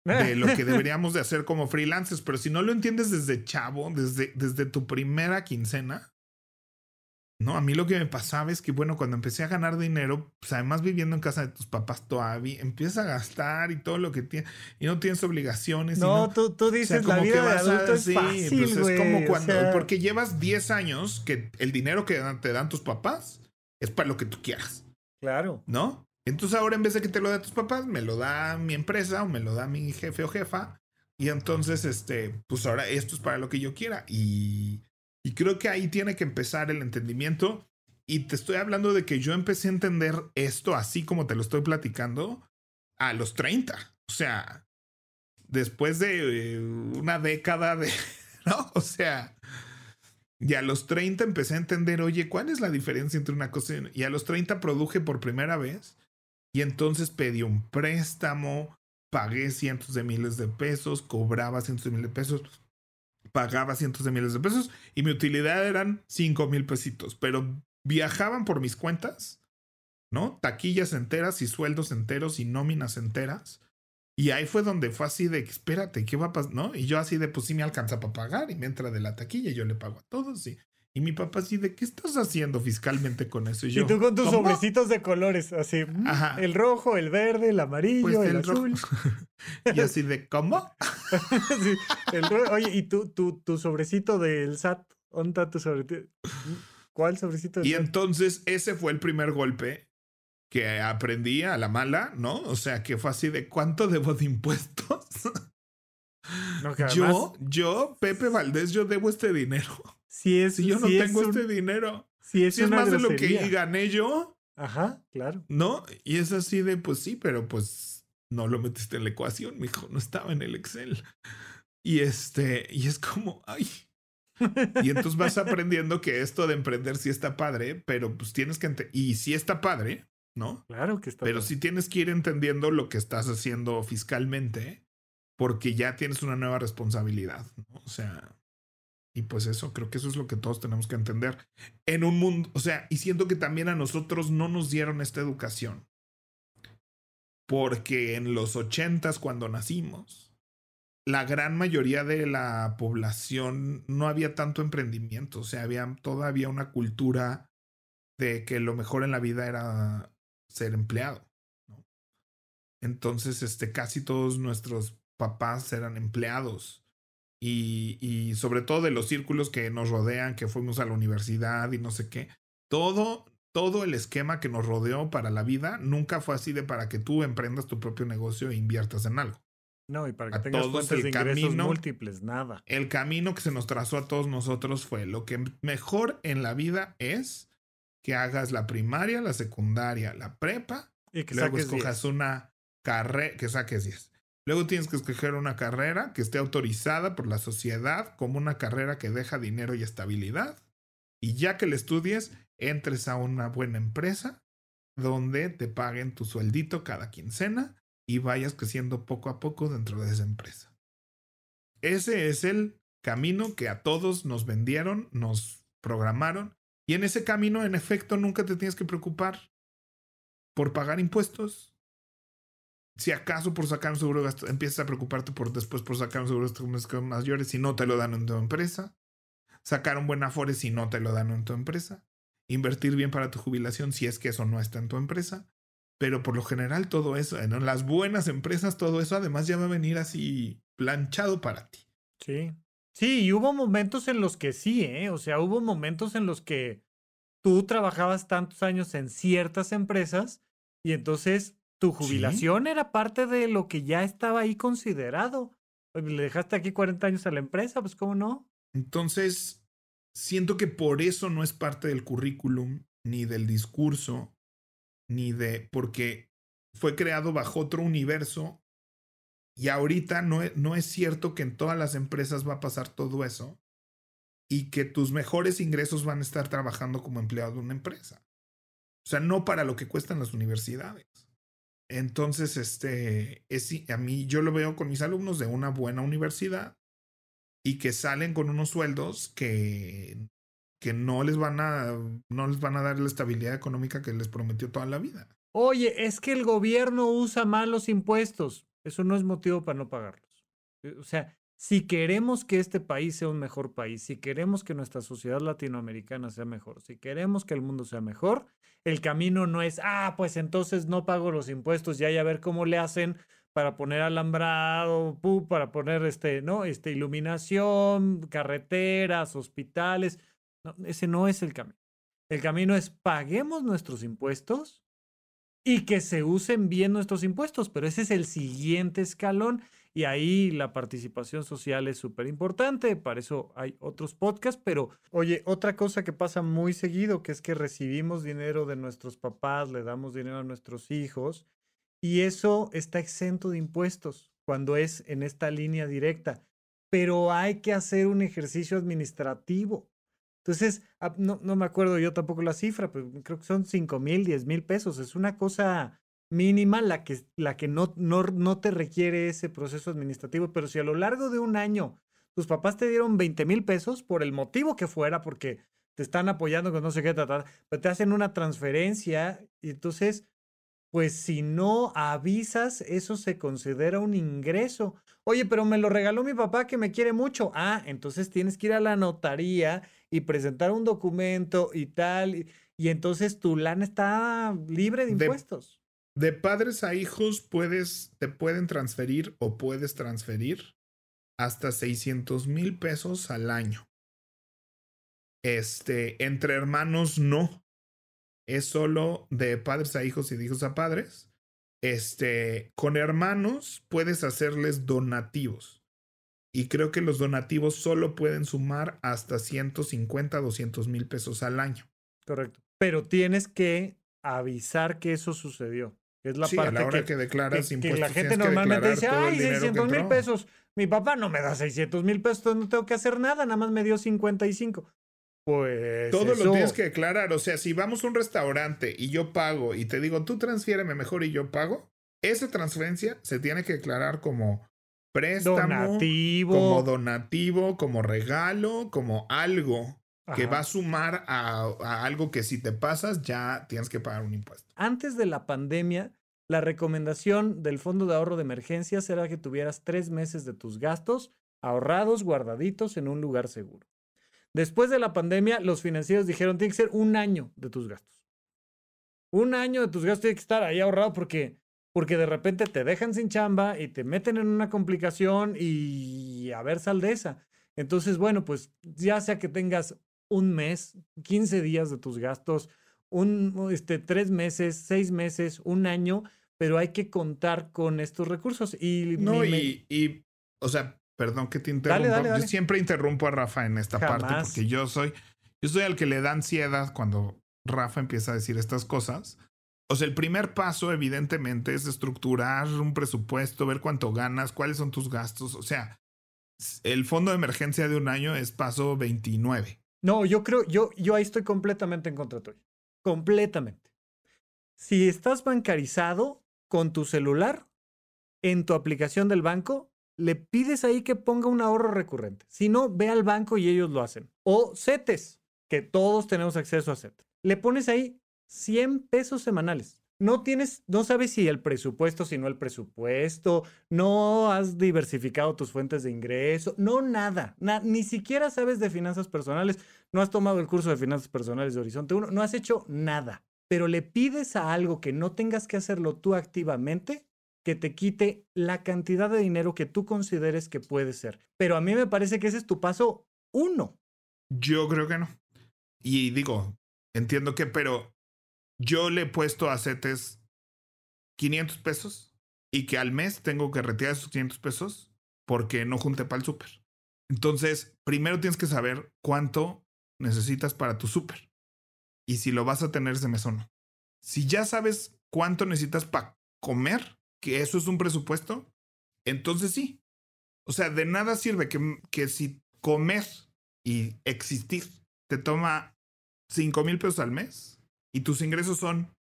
de lo que (laughs) deberíamos de hacer como freelancers, pero si no lo entiendes desde chavo, desde, desde tu primera quincena, no, a mí lo que me pasaba es que, bueno, cuando empecé a ganar dinero, pues además viviendo en casa de tus papás todavía, empiezas a gastar y todo lo que tienes, y no tienes obligaciones. No, tú, tú dices, la vida de adulto es fácil, pues es como cuando, porque llevas 10 años que el dinero que te dan tus papás es para lo que tú quieras. Claro. ¿No? Entonces ahora en vez de que te lo dé tus papás, me lo da mi empresa o me lo da mi jefe o jefa. Y entonces, este, pues ahora esto es para lo que yo quiera. Y y creo que ahí tiene que empezar el entendimiento. Y te estoy hablando de que yo empecé a entender esto así como te lo estoy platicando a los 30. O sea, después de eh, una década de... (laughs) ¿No? O sea, y a los 30 empecé a entender, oye, ¿cuál es la diferencia entre una cosa y... y a los 30 produje por primera vez y entonces pedí un préstamo, pagué cientos de miles de pesos, cobraba cientos de miles de pesos pagaba cientos de miles de pesos y mi utilidad eran cinco mil pesitos, pero viajaban por mis cuentas, ¿no? Taquillas enteras y sueldos enteros y nóminas enteras. Y ahí fue donde fue así de, espérate, ¿qué va a pasar? ¿No? Y yo así de, pues sí me alcanza para pagar y me entra de la taquilla y yo le pago a todos y y mi papá así de, ¿qué estás haciendo fiscalmente con eso? Y, yo, tú con tus sobrecitos de colores, así, mm, el rojo, el verde, el amarillo, pues el, azul. (laughs) y así de, ¿cómo? (laughs) Oye, ¿y tú, tu, tu sobrecito del SAT? ¿Dónde está tu sobrecito? ¿Cuál sobrecito? y entonces ese fue el primer golpe que aprendí a la mala, ¿no? O sea, que fue así de, ¿cuánto debo de impuestos? (laughs) yo, yo, Pepe Valdés, yo debo este dinero. Si, es, si yo no tengo este dinero. Si es, más de lo que gané yo. Ajá, claro. ¿No? Y es así de, pues sí, pero pues no lo metiste en la ecuación, mijo, no estaba en el Excel. Y este, y es como, ay. Y entonces vas (laughs) aprendiendo que esto de emprender sí está padre, pero pues tienes que... Y sí está padre, ¿no? Claro que está Pero sí tienes que ir entendiendo lo que estás haciendo fiscalmente porque ya tienes una nueva responsabilidad, ¿no? O sea, y pues eso, creo que eso es lo que todos tenemos que entender. En un mundo, o sea, y siento que también a nosotros no nos dieron esta educación. Porque en los ochentas, cuando nacimos, la gran mayoría de la población no había tanto emprendimiento. O sea, había todavía una cultura de que lo mejor en la vida era ser empleado. Entonces, este, casi todos nuestros papás eran empleados y, sobre todo de los círculos que nos rodean, que fuimos a la universidad y no sé qué. Todo, todo el esquema que nos rodeó para la vida nunca fue así de para que tú emprendas tu propio negocio e inviertas en algo. No, y para que tengas fuentes de ingresos múltiples, nada. El camino que se nos trazó a todos nosotros fue lo que mejor en la vida es que hagas la primaria, la secundaria, la prepa, y que luego escojas una carrera, que saques 10. Luego tienes que escoger una carrera que esté autorizada por la sociedad como una carrera que deja dinero y estabilidad. Y ya que la estudies, entres a una buena empresa donde te paguen tu sueldito cada quincena y vayas creciendo poco a poco dentro de esa empresa. Ese es el camino que a todos nos vendieron, nos programaron. Y en ese camino, en efecto, nunca te tienes que preocupar por pagar impuestos, si acaso por sacar un seguro de gasto, empiezas a preocuparte por después por sacar un seguro de gastos mayores si no te lo dan en tu empresa. Sacar un buen afore si no te lo dan en tu empresa. Invertir bien para tu jubilación si es que eso no está en tu empresa. Pero por lo general todo eso, en las buenas empresas, todo eso además ya va a venir así planchado para ti. Sí. Sí, y hubo momentos en los que sí, ¿eh? O sea, hubo momentos en los que tú trabajabas tantos años en ciertas empresas y entonces tu jubilación era parte de lo que ya estaba ahí considerado. Le dejaste aquí 40 años a la empresa, pues cómo no. Entonces, siento que por eso no es parte del currículum, ni del discurso, ni de, porque fue creado bajo otro universo y ahorita no, e, no es cierto que en todas las empresas va a pasar todo eso y que tus mejores ingresos van a estar trabajando como empleado de una empresa. O sea, no para lo que cuestan las universidades. Entonces, este, es, a mí yo lo veo con mis alumnos de una buena universidad y que salen con unos sueldos que, que no les van a, no les van a dar la estabilidad económica que les prometió toda la vida. Oye, es que el gobierno usa mal los impuestos. Eso no es motivo para no pagarlos. Eh, o sea, si queremos que este país sea un mejor país, si queremos que nuestra sociedad latinoamericana sea mejor, si queremos que el mundo sea mejor, el camino no es, ah, pues entonces no pago los impuestos y hay a ver cómo le hacen para poner alambrado, para poner este, ¿no? Este, iluminación, carreteras, hospitales. Ese no es el camino. El camino es paguemos nuestros impuestos y que se usen bien nuestros impuestos, pero ese es el siguiente escalón y ahí la participación social es súper importante, para eso hay otros podcasts, pero oye, otra cosa que pasa muy seguido, que es que recibimos dinero de nuestros papás, le damos dinero a nuestros hijos, y eso está exento de impuestos cuando es en esta línea directa, pero hay que hacer un ejercicio administrativo. Entonces, ah, no, no me acuerdo yo tampoco la cifra, pero creo que son 5 mil, 10 mil pesos. Es una cosa mínima la que, la que no, no, no te requiere ese proceso administrativo, pero si a lo largo de un año tus papás te dieron 20 mil pesos por el motivo que fuera, porque te están apoyando con no sé qué tratar, pero te hacen una transferencia y entonces, pues si no avisas, eso se considera un ingreso. Oye, pero me lo regaló mi papá que me quiere mucho. Ah, entonces tienes que ir a la notaría y presentar un documento y tal. Y, entonces tu lana está libre de impuestos. De padres a hijos puedes, te pueden transferir o puedes transferir hasta 600 mil pesos al año. Este, entre hermanos no. Es solo de padres a hijos y de hijos a padres. Este, con hermanos puedes hacerles donativos. Y creo que los donativos solo pueden sumar hasta 150, 200 mil pesos al año. Correcto. Pero tienes que avisar que eso sucedió. Es la sí, parte a la hora que, que, declaras que- la gente normalmente dice, ay, dinero que 600 mil entró". pesos. Mi papá no me da 600 mil pesos, entonces no tengo que hacer nada, nada más me dio 55. Pues Todo eso- lo tienes que declarar. O sea, si vamos a un restaurante y yo pago y te digo, tú transfiéreme mejor y yo pago, esa transferencia se tiene que declarar como préstamo, donativo. como donativo, como regalo, como algo que va a sumar a, a algo que si te pasas ya tienes que pagar un impuesto. Antes de la pandemia, la recomendación del Fondo de Ahorro de Emergencias era que tuvieras tres meses de tus gastos ahorrados, guardaditos en un lugar seguro. Después de la pandemia, los financieros dijeron, tiene que ser un año de tus gastos. Un año de tus gastos tiene que estar ahí ahorrado porque, porque de repente te dejan sin chamba y te meten en una complicación y a ver sal de esa. Entonces, bueno, pues ya sea que tengas un mes, 15 días de tus gastos, un, este, tres meses, seis meses, un año, pero hay que contar con estos recursos. Y No, y, y, o sea, perdón que te interrumpa. dale, Yo dale. siempre interrumpo a Rafa en esta parte porque yo soy, yo soy el que le da ansiedad cuando Rafa empieza a decir estas cosas. O sea, el primer paso, evidentemente, es estructurar un presupuesto, ver cuánto ganas, cuáles son tus gastos. O sea, el fondo de emergencia de un año es paso 29. No, yo creo, yo, yo ahí estoy completamente en contra tuyo. Completamente. Si estás bancarizado con tu celular, en tu aplicación del banco, le pides ahí que ponga un ahorro recurrente. Si no, ve al banco y ellos lo hacen. O CETES, que todos tenemos acceso a CETES. Le pones ahí 100 pesos semanales. No tienes, no sabes si el presupuesto, si no el presupuesto, no has diversificado tus fuentes de ingreso, no nada, na- ni siquiera sabes de finanzas personales, no has tomado el curso de finanzas personales de Horizonte 1, no has hecho nada, pero le pides a algo que no tengas que hacerlo tú activamente, que te quite la cantidad de dinero que tú consideres que puede ser. Pero a mí me parece que ese es tu paso uno. Yo creo que no. Y digo, entiendo que, pero yo le he puesto a CETES 500 pesos y que al mes tengo que retirar esos 500 pesos porque no junté para el súper. Entonces, primero tienes que saber cuánto necesitas para tu súper y si lo vas a tener ese mes o no. Si ya sabes cuánto necesitas para comer, que eso es un presupuesto, entonces sí. O sea, de nada sirve que, que si comer y existir te toma 5 mil pesos al mes y tus ingresos son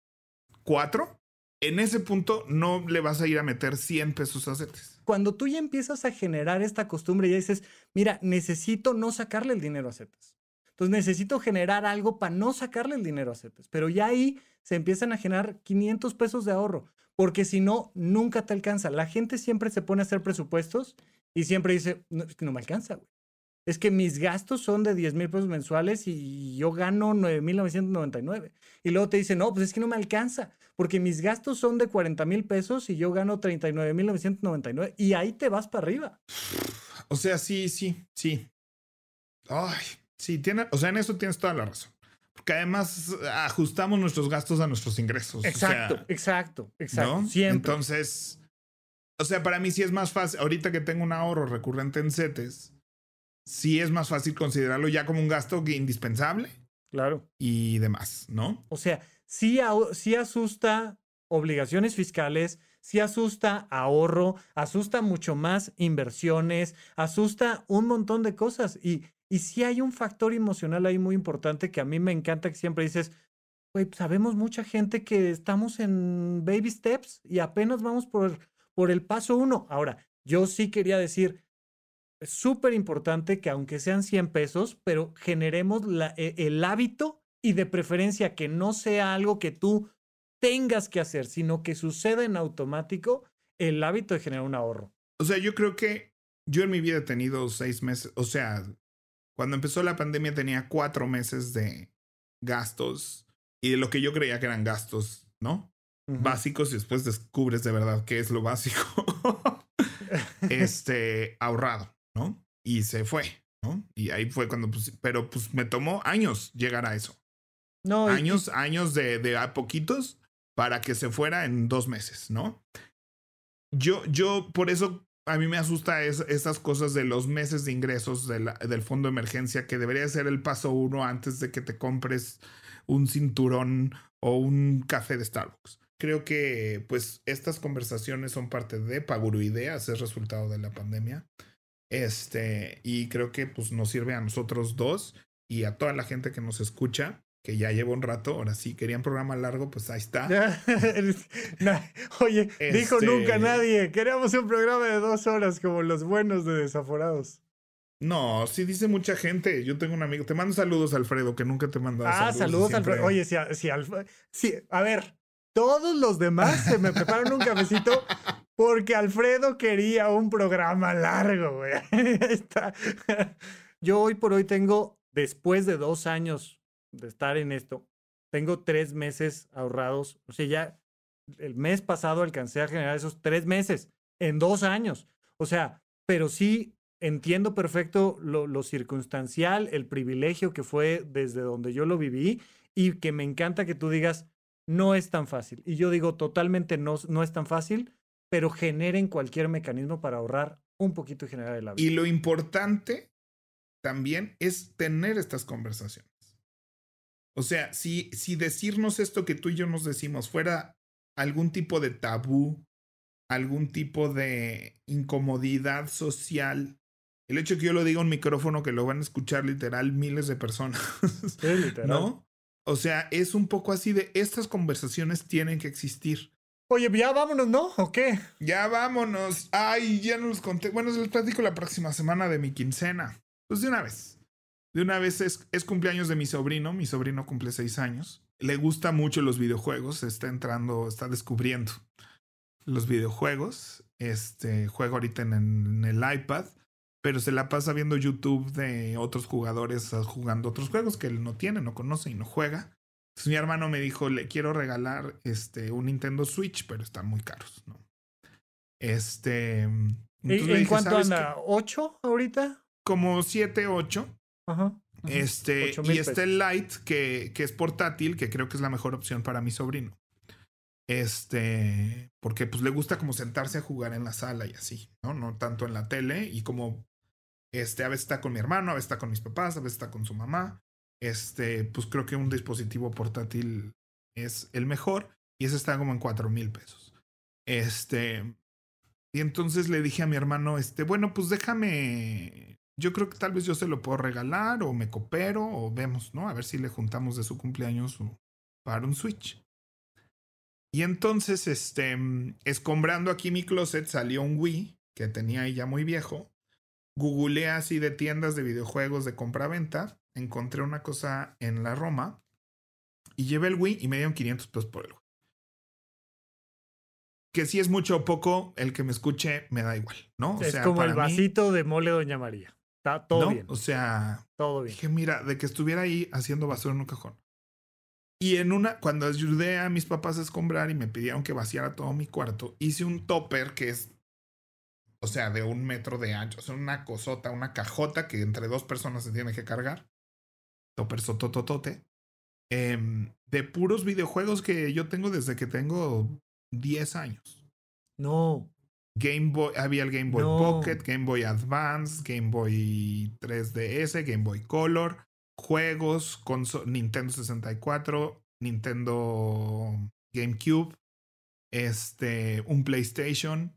4, en ese punto no le vas a ir a meter 100 pesos a CETES. Cuando tú ya empiezas a generar esta costumbre, ya dices, mira, necesito no sacarle el dinero a CETES. Entonces necesito generar algo para no sacarle el dinero a CETES. Pero ya ahí se empiezan a generar 500 pesos de ahorro, porque si no, nunca te alcanza. La gente siempre se pone a hacer presupuestos y siempre dice, no, no me alcanza, güey. Es que mis gastos son de 10 mil pesos mensuales y yo gano 9,999. Y luego te dice, no, pues es que no me alcanza, porque mis gastos son de 40 mil pesos y yo gano 39,999. Y ahí te vas para arriba. O sea, sí, sí, sí. Ay, sí, tiene, o sea, en eso tienes toda la razón. Porque además ajustamos nuestros gastos a nuestros ingresos. o Exacto, sea, exacto, exacto. ¿no? Siempre. Entonces, o sea, para mí sí es más fácil, ahorita que tengo un ahorro recurrente en CETES, sí es más fácil considerarlo ya como un gasto que indispensable claro. y demás, ¿no? O sea, sí, asusta obligaciones fiscales, sí asusta ahorro, asusta mucho más inversiones, asusta un montón de cosas. Y, y sí hay un factor emocional ahí muy importante que a mí me encanta que siempre dices, güey, pues, sabemos mucha gente que estamos en baby steps y apenas vamos por, por el paso uno. Ahora, yo sí quería decir, es súper importante que aunque sean 100 pesos, pero generemos la- e- el hábito y de preferencia que no sea algo que tú tengas que hacer, sino que suceda en automático el hábito de generar un ahorro. O sea, yo creo que yo en mi vida he tenido seis meses, o sea, cuando empezó la pandemia tenía cuatro meses de gastos y de lo que yo creía que eran gastos, ¿no? Básicos y después descubres de verdad qué es lo básico. (laughs) (laughs) este, ahorrado, ¿no? Y se fue, ¿no? Y ahí fue cuando, pues, pero pues me tomó años llegar a eso. No, y- Años, años de, de a poquitos para que se fuera en dos meses, ¿no? Yo, yo, por eso a mí me asusta es, esas cosas de los meses de ingresos de la- del fondo de emergencia, que debería ser el paso uno antes de que te compres un cinturón o un café de Starbucks. Creo que pues estas conversaciones son parte de Paguro Ideas, es resultado de la pandemia. Este, y creo que pues nos sirve a nosotros dos y a toda la gente que nos escucha, que ya lleva un rato, ahora sí, querían programa largo, pues ahí está. (laughs) Oye, dijo Este nunca nadie, queríamos un programa de dos horas como los buenos de Desaforados. No, sí dice mucha gente. Yo tengo un amigo. Te mando saludos, Alfredo, que nunca te he mandado Ah, saludos, siempre- Alfredo. Oye, si, si Alf- si- a ver, todos los demás se me preparan un cafecito porque Alfredo quería un programa largo, güey. (laughs) Yo hoy por hoy tengo, después de dos años de estar en esto, tengo tres meses ahorrados. O sea, ya el mes pasado alcancé a generar esos tres meses en dos años. O sea, pero sí entiendo perfecto lo, lo circunstancial, el privilegio que fue desde donde yo lo viví y que me encanta que tú digas, no es tan fácil. Y yo digo, totalmente no, no es tan fácil, pero generen cualquier mecanismo para ahorrar un poquito y generar el hábito. Y lo importante también es tener estas conversaciones. O sea, si, si decirnos esto que tú y yo nos decimos fuera algún tipo de tabú, algún tipo de incomodidad social, el hecho que yo lo diga un micrófono que lo van a escuchar literal miles de personas, Sí, literal. ¿no? O sea, es un poco así de estas conversaciones tienen que existir. Oye, ya vámonos, ¿no? ¿O qué? Ya vámonos. Ay, ya no los conté. Bueno, les platico la próxima semana de mi quincena. Pues de una vez. De una vez es, es cumpleaños de mi sobrino. Mi sobrino cumple seis años. Le gusta mucho los videojuegos. Está entrando, está descubriendo los videojuegos. Este juega ahorita en, el iPad. Pero se la pasa viendo YouTube de otros jugadores ah, jugando otros juegos que él no tiene, no conoce y no juega. Entonces mi hermano me dijo, le quiero regalar este, un Nintendo Switch, pero están muy caros, ¿no? Este... ¿En, dije, cuánto "¿Sabes anda? ¿Ocho ahorita? Como 7, 8. Ajá. ajá. Este, y el Lite, que, que es portátil, que creo que es la mejor opción para mi sobrino. Este, porque pues le gusta como sentarse a jugar en la sala y así, ¿no? No tanto en la tele. Y como este, a veces está con mi hermano, a veces está con mis papás, a veces está con su mamá. Este, pues creo que un dispositivo portátil es el mejor. Y ese está como en cuatro mil pesos. Este, y entonces le dije a mi hermano, este, bueno, pues déjame. Yo creo que tal vez yo se lo puedo regalar, o me coopero, o vemos, ¿no? A ver si le juntamos de su cumpleaños para un Switch. Y entonces, este, escombrando aquí mi closet, salió un Wii que tenía ahí ya muy viejo. Googleé así de tiendas de videojuegos de compra-venta. Encontré una cosa en la Roma. Y llevé el Wii y me dieron 500 pesos por el Wii. Que si es mucho o poco, el que me escuche me da igual, ¿no? O es sea, como el mí, vasito de mole Doña María. Está todo ¿no? bien. O sea, Todo bien. dije, mira, de que estuviera ahí haciendo basura en un cajón. Y en una, cuando ayudé a mis papás a escombrar y me pidieron que vaciara todo mi cuarto, hice un topper que es, o sea, de un metro de ancho, o sea, una cosota, una cajota que entre dos personas se tiene que cargar. Topper sotototote. em, de puros videojuegos que yo tengo desde que tengo 10 años. No. Game Boy, había el Game Boy No. Pocket, Game Boy Advance, Game Boy 3DS, Game Boy Color, juegos, conso- Nintendo 64, Nintendo GameCube, este, un PlayStation,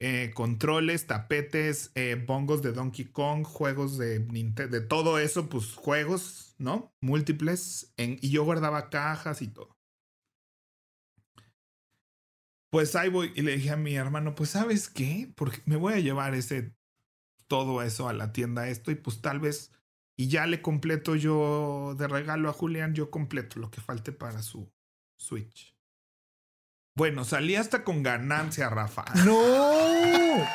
eh, controles, tapetes, eh, bongos de Donkey Kong, juegos de Nintendo, de todo eso, pues juegos, ¿no? Múltiples, en- y yo guardaba cajas y todo. Pues ahí voy y le dije a mi hermano, pues sabes qué, porque me voy a llevar ese todo eso a la tienda esto y pues tal vez y ya le completo yo de regalo a Julián, yo completo lo que falte para su Switch. Bueno, salí hasta con ganancia, Rafa. (laughs) ¡No!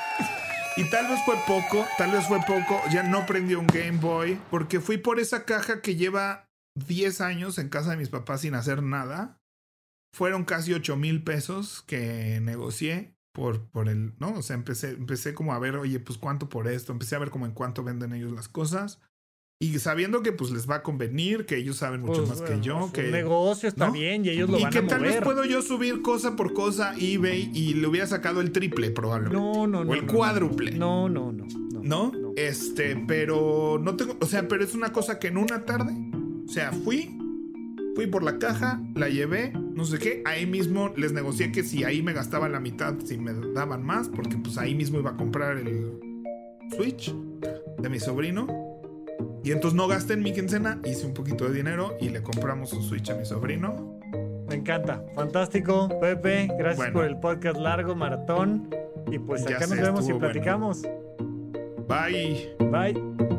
Y tal vez fue poco, tal vez fue poco, ya no prendió un Game Boy, porque fui por esa caja que lleva 10 años en casa de mis papás sin hacer nada. Fueron casi 8 mil pesos que negocié por, por el, ¿no? O sea, empecé, empecé como a ver, oye, pues cuánto por esto, empecé a ver como en cuánto venden ellos las cosas. Y sabiendo que pues les va a convenir, que ellos saben mucho Pues, más que yo, su que... negocio está ¿no? bien y ellos lo y van que a tal vez mover. puedo yo subir cosa por cosa a eBay y le hubiera sacado el triple probablemente. No, no, no. O el no, cuádruple. No, no, no. No. ¿No? Este, pero no tengo, o sea, pero es una cosa que en una tarde, o sea, fui, fui por la caja, la llevé, no sé qué. Ahí mismo les negocié que si ahí me gastaba la mitad, si me daban más, porque pues ahí mismo iba a comprar el Switch de mi sobrino. Y entonces no gasté en mi quincena, hice un poquito de dinero y le compramos un Switch a mi sobrino. Me encanta. Fantástico, Pepe. Gracias por el podcast largo, maratón. Y pues acá nos vemos y platicamos. Bye. Bye.